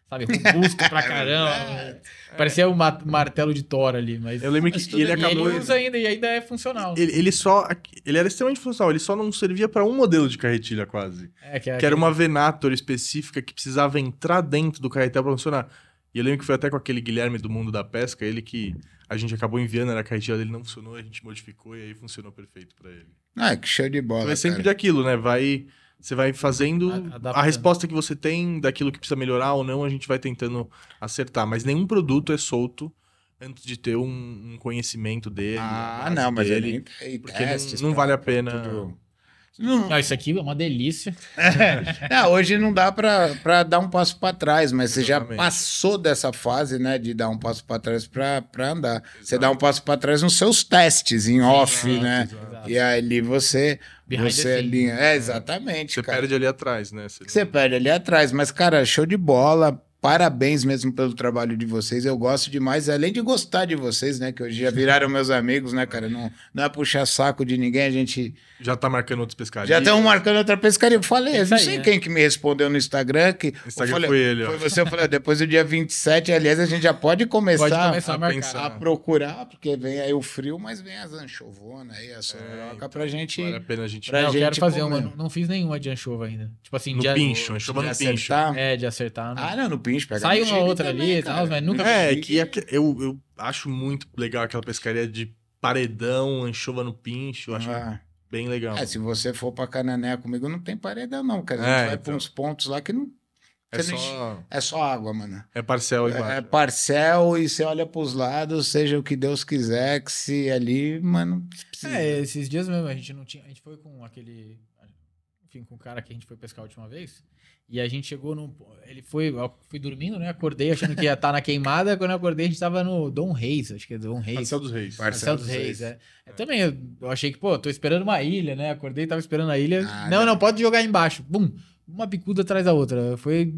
sabe, robusto pra caramba. Parecia um ma- martelo de Thor ali, mas... Eu lembro que Mas ele é- E acabou. ele usa ainda e ainda é funcional. Ele, ele só. Ele era extremamente funcional, ele só não servia para um modelo de carretilha quase. É, que, é Que era uma Venator específica que precisava entrar dentro do carretel para funcionar. E eu lembro que foi até com aquele Guilherme do Mundo da Pesca, ele que a gente acabou enviando, era a carretilha dele não funcionou, a gente modificou e aí funcionou perfeito para ele. Ah, que show de bola. Então é sempre cara. de aquilo, né? Vai. Você vai fazendo A- a, adaptando. resposta que você tem, daquilo que precisa melhorar ou não, a gente vai tentando acertar. Mas nenhum produto é solto antes de ter um, um conhecimento dele. Ah, não, mas dele. ele porque não- testes não pra- vale a pena- tudo. Não, Não, isso aqui é uma delícia. É, hoje não dá pra pra dar um passo pra trás, mas você já Exatamente. passou dessa fase, né, de dar um passo pra trás pra pra andar. Você dá um passo pra trás nos seus testes em off, exato, né? exato. E ali você Behind você scenes. alinha. É, exatamente, Você cara. perde ali atrás, né? Você- Você perde ali atrás, mas cara, show de bola. Parabéns mesmo pelo trabalho de vocês. Eu gosto demais, além de gostar de vocês, né? Que hoje já viraram meus amigos, né, cara? Não, não é puxar saco de ninguém, a gente Já tá marcando outros pescadores. já estamos marcando outra pescaria. Eu falei, É eu não aí, sei né? quem que me respondeu no Instagram. Que O Instagram falei, foi ele, ó. Foi você, eu falei, depois do dia 27, aliás, a gente já pode começar, Pode começar a, a pensar. a procurar, porque vem aí o frio, mas vem as anchovonas aí, a sororoca então, pra gente. Vale a pena a gente. Pra Não, eu quero gente fazer comer. uma. Não, não fiz nenhuma de anchova ainda. Tipo assim, No de, pincho, anchova no pincho. acertar. É, de acertar. não. Ah, não, no pincho, pega Sai uma outra também, ali e tal, mas nunca- É, que aque- eu, eu acho muito legal aquela pescaria de paredão, anchova no pincho. Eu acho Ah. bem legal. É, se você for pra Canané comigo, não tem paredão, não, cara. A gente É, vai pra então. uns pontos lá que não. É não- só. É só água, mano. É parcel aí É, é parcel e você olha pros lados, seja o que Deus quiser, que se ali, mano, precisa. É, esses dias mesmo a gente não tinha. A gente foi com aquele. Enfim, com o cara que a gente foi pescar a última vez. E a gente chegou no. Ele foi. Eu fui dormindo, né? Acordei achando que ia estar na queimada. Quando eu acordei, a gente tava no Dom Reis, acho que é Dom Reis. Parcel dos Reis. Parcel Marcel dos dos Reis, Reis. é. Eu também, eu, eu achei que, pô, tô esperando uma ilha, né? Acordei, tava esperando a ilha. Ah, não, não. não, pode jogar embaixo. Bum! Uma bicuda atrás da outra. Foi.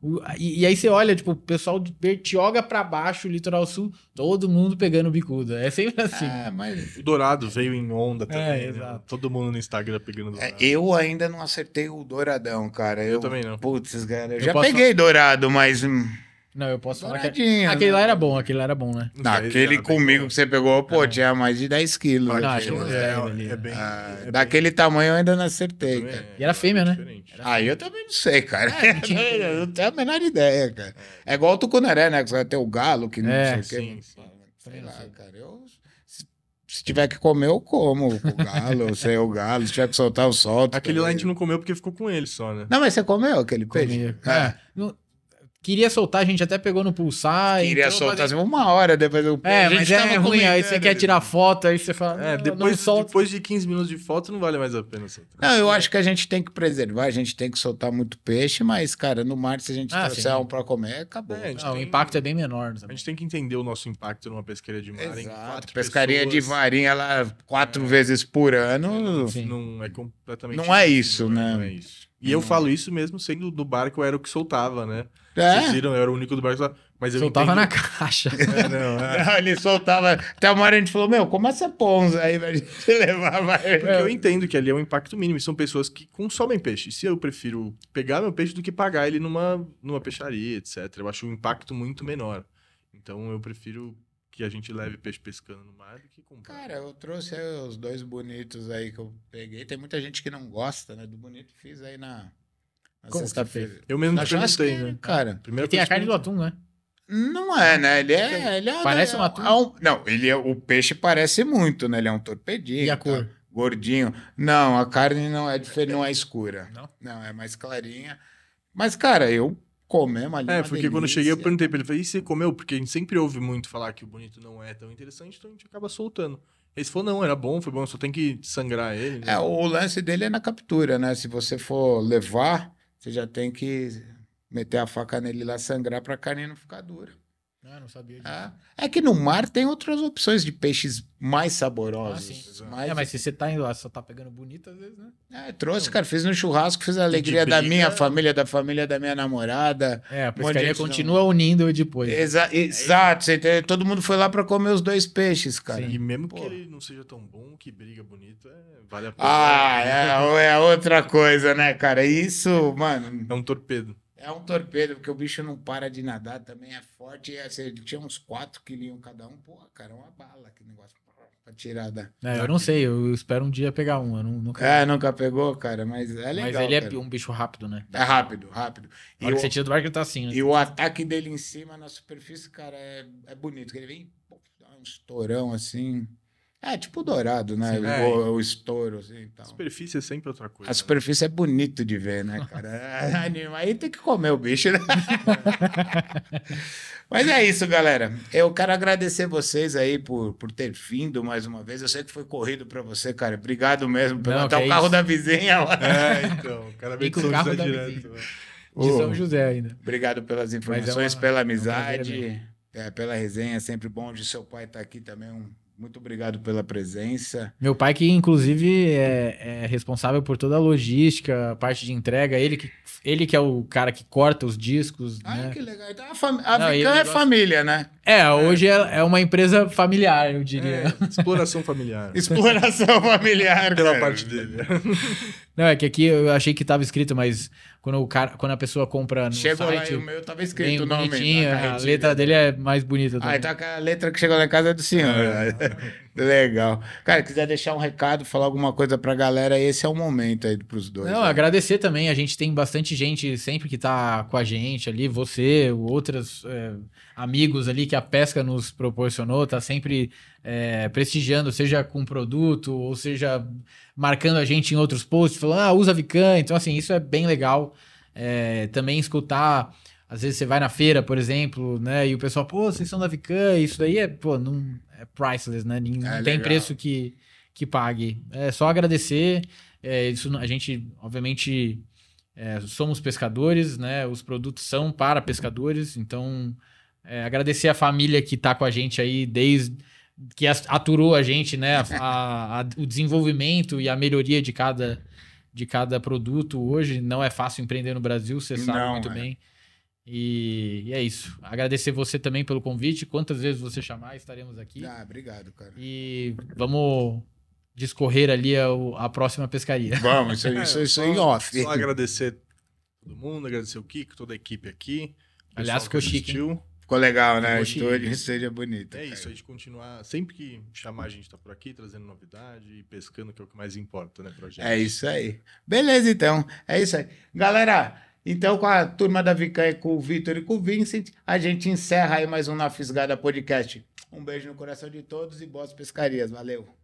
O- e, e aí você olha, tipo, o pessoal de Bertioga pra baixo, litoral sul, todo mundo pegando bicuda. É sempre assim. Ah, mas O Dourado veio em onda também. né? exato. Todo mundo no Instagram pegando é, Dourado. eu ainda não acertei o douradão, cara. Eu, também não. Putz, cara, eu, Eu já posso- peguei dourado, mas hum, Não, eu posso falar que. Aquele lá né? era bom, aquele lá era bom, né? Não, aquele comigo que você pegou, pô, tinha mais de 10 quilos. Não, aquele. acho que É, 10 ali. é bem. Ah, é bem- daquele tamanho eu ainda não acertei, também cara. é- E era fêmea, né? diferente. Aí eu também não sei, cara. É, não tinha- eu não tenho a menor ideia, cara. É igual o tucunaré, né? Que você vai ter o galo, que não É, sei o quê. sim, sim. Sei lá, sei. cara. Eu, se, se tiver que comer, eu como o galo, sem o galo. Se tiver que soltar, eu solto. Aquele lá a gente não comeu porque ficou com ele só, né? Não, mas você comeu aquele peixe? Comia. É. Não- queria soltar, a gente até pegou no pulsar. Queria entrou soltar assim, uma hora depois do É, a gente mas é ruim, aí você quer tirar foto, aí você fala, É, "Não, depois, não solta. depois de 15 minutos de foto não vale mais a pena soltar. Não, eu acho que a gente tem que preservar, a gente tem que soltar muito peixe, mas, cara, no mar, se a gente Ah, trouxer sim. um pra comer, acabou. É, Não, o tem- impacto é bem menor. A gente tem que entender o nosso impacto numa pescaria de mar. em Exato. quatro Pescaria de pessoas. varinha lá quatro vezes por ano. Sim. Não é completamente. Não é isso, né? Não é isso. E eu falo isso mesmo sendo do barco, eu era o que soltava, né? É. Vocês viram, eu era o único do barco que soltava. Mas eu Soltava entendo... na caixa. É, não, é. Não, ele soltava. Até uma hora a gente falou: Meu, como essa ponza aí pra gente levar? Vai. Porque eu entendo que ali é um impacto mínimo. e São pessoas que consomem peixe. Se eu prefiro pegar meu peixe do que pagar ele numa, numa peixaria, etc. Eu acho o impacto muito menor. Então eu prefiro que a gente leve peixe pescando no mar do que comprar. Cara, eu trouxe os dois bonitos aí que eu peguei. Tem muita gente que não gosta, né? Do bonito fiz aí na, na Como que sexta-feira. eu mesmo Na te perguntei, né? cara. Primeira E tem a carne do atum, né? Não é, né? Ele é. Ele é Parece é, um atum. é um- não, ele é, o peixe parece muito, né? Ele é um torpedinho. E a tá? cor? Gordinho. Não, a carne não é diferente, não é escura. Não? Não, é mais clarinha. Mas, cara, eu comemos ali. É, porque quando eu cheguei eu delícia. perguntei pra ele, falei, e você comeu? Porque a gente sempre ouve muito falar que o bonito não é tão interessante, então a gente acaba soltando. Ele falou, não, era bom, foi bom, só tem que sangrar ele. né? É, o lance dele é na captura, né? Se você for levar, você já tem que meter a faca nele lá, sangrar pra carne não ficar dura. Ah, não sabia disso. É. É que no mar tem outras opções de peixes mais Ah, saborosos. sim. mais- É, mas se você tá indo lá, só tá pegando bonito, às vezes, né? É, trouxe, cara, fiz no churrasco, fiz a alegria da briga- minha família, da família da minha namorada. É, a pescaria gente não- continua unindo depois. Exa- exato, você entendeu? todo mundo foi lá pra comer os dois peixes, cara. E mesmo Pô. que ele não seja tão bom, que briga bonito, é, vale a pena. Ah, é, é outra coisa, né, cara? Isso, mano, É um torpedo. É um torpedo, porque o bicho não para de nadar, também é forte. E assim, ele tinha uns 4 quilinhos cada um. Porra, cara, é uma bala que negócio pra tirar da. É, eu não sei, eu espero um dia pegar um. Eu não, nunca... É, nunca pegou, cara, mas é legal. Mas ele é cara. um bicho rápido, né? É rápido, rápido. E o, que você tira do barco, ele tá assim, né? e o ataque dele em cima, na superfície, cara, é, é bonito. que Ele vem, pô, dá um estourão assim. É tipo dourado, né? Sim, o, é. o estouro, assim. Então. A superfície é sempre outra coisa. A superfície é bonito de ver, né, cara? É, anima. Aí tem que comer o bicho, né? Mas é isso, galera. Eu quero agradecer vocês aí por, por ter vindo mais uma vez. Eu sei que foi corrido pra você, cara. Obrigado mesmo por Não, até o é carro isso. da vizinha lá. É, então. O cara vem com de o São carro José da direto. né? De São José ainda. Obrigado pelas informações, uma- pela é um prazer amizade, é, pela resenha. É sempre bom de seu pai estar aqui também. Um, muito obrigado pela presença. Meu pai, que inclusive é, é responsável por toda a logística, a parte de entrega, ele que, ele que é o cara que corta os discos, Ai, né? que legal. Então, a fam... a Não, é negócio- família, né? É, hoje é, é uma empresa familiar, eu diria. É, exploração familiar. Exploração familiar. Pela cara. parte dele. Não, é que aqui eu achei que tava escrito, mas quando, o cara, quando a pessoa compra no Chegou lá site, e o meu tava escrito o nome. bonitinho, a letra dele é mais bonita Ah, também. então a letra que chegou lá em casa é do senhor. Legal. Cara, quiser deixar um recado, falar alguma coisa pra galera, esse é o momento aí pros dois. Não, né? agradecer também. A gente tem bastante gente sempre que tá com a gente ali, você, outros é, amigos ali que a pesca nos proporcionou, tá sempre é, prestigiando, seja com produto, ou seja marcando a gente em outros posts, falando, ah, usa Vican. Então, assim, isso é bem legal. É, também escutar. Às vezes você vai na feira, por exemplo, né? E o pessoal, pô, vocês são da Vican, isso daí é, pô, não, é priceless, né? Não, É não tem legal. preço que, que pague. É só agradecer. É, isso a gente, obviamente, é, somos pescadores, né? Os produtos são para pescadores, então é, agradecer a família que está com a gente aí desde que aturou a gente, né? A- a- a- o desenvolvimento e a melhoria de cada, de cada produto hoje. Não é fácil empreender no Brasil, você sabe Não, muito é. bem. E, e é isso. Agradecer você também pelo convite. Quantas vezes você chamar, estaremos aqui. Ah, obrigado, cara. E vamos discorrer ali a, a próxima pescaria. Vamos, isso, isso, É, isso só- em off. Só agradecer todo mundo, agradecer o Kiko, toda a equipe aqui. Aliás, ficou chique, hein? assistiu. Ficou legal, né? Estúdio seja bonito. É cara. isso, a gente continuar. Sempre que chamar, a gente tá por aqui, trazendo novidade e pescando, que é o que mais importa, né, pra gente. É isso aí. Beleza, então. É isso aí. Galera, então com a turma da Vican e com o Vitor e com o Vincent, a gente encerra aí mais um Na Fisgada Podcast. Um beijo no coração de todos e boas pescarias. Valeu.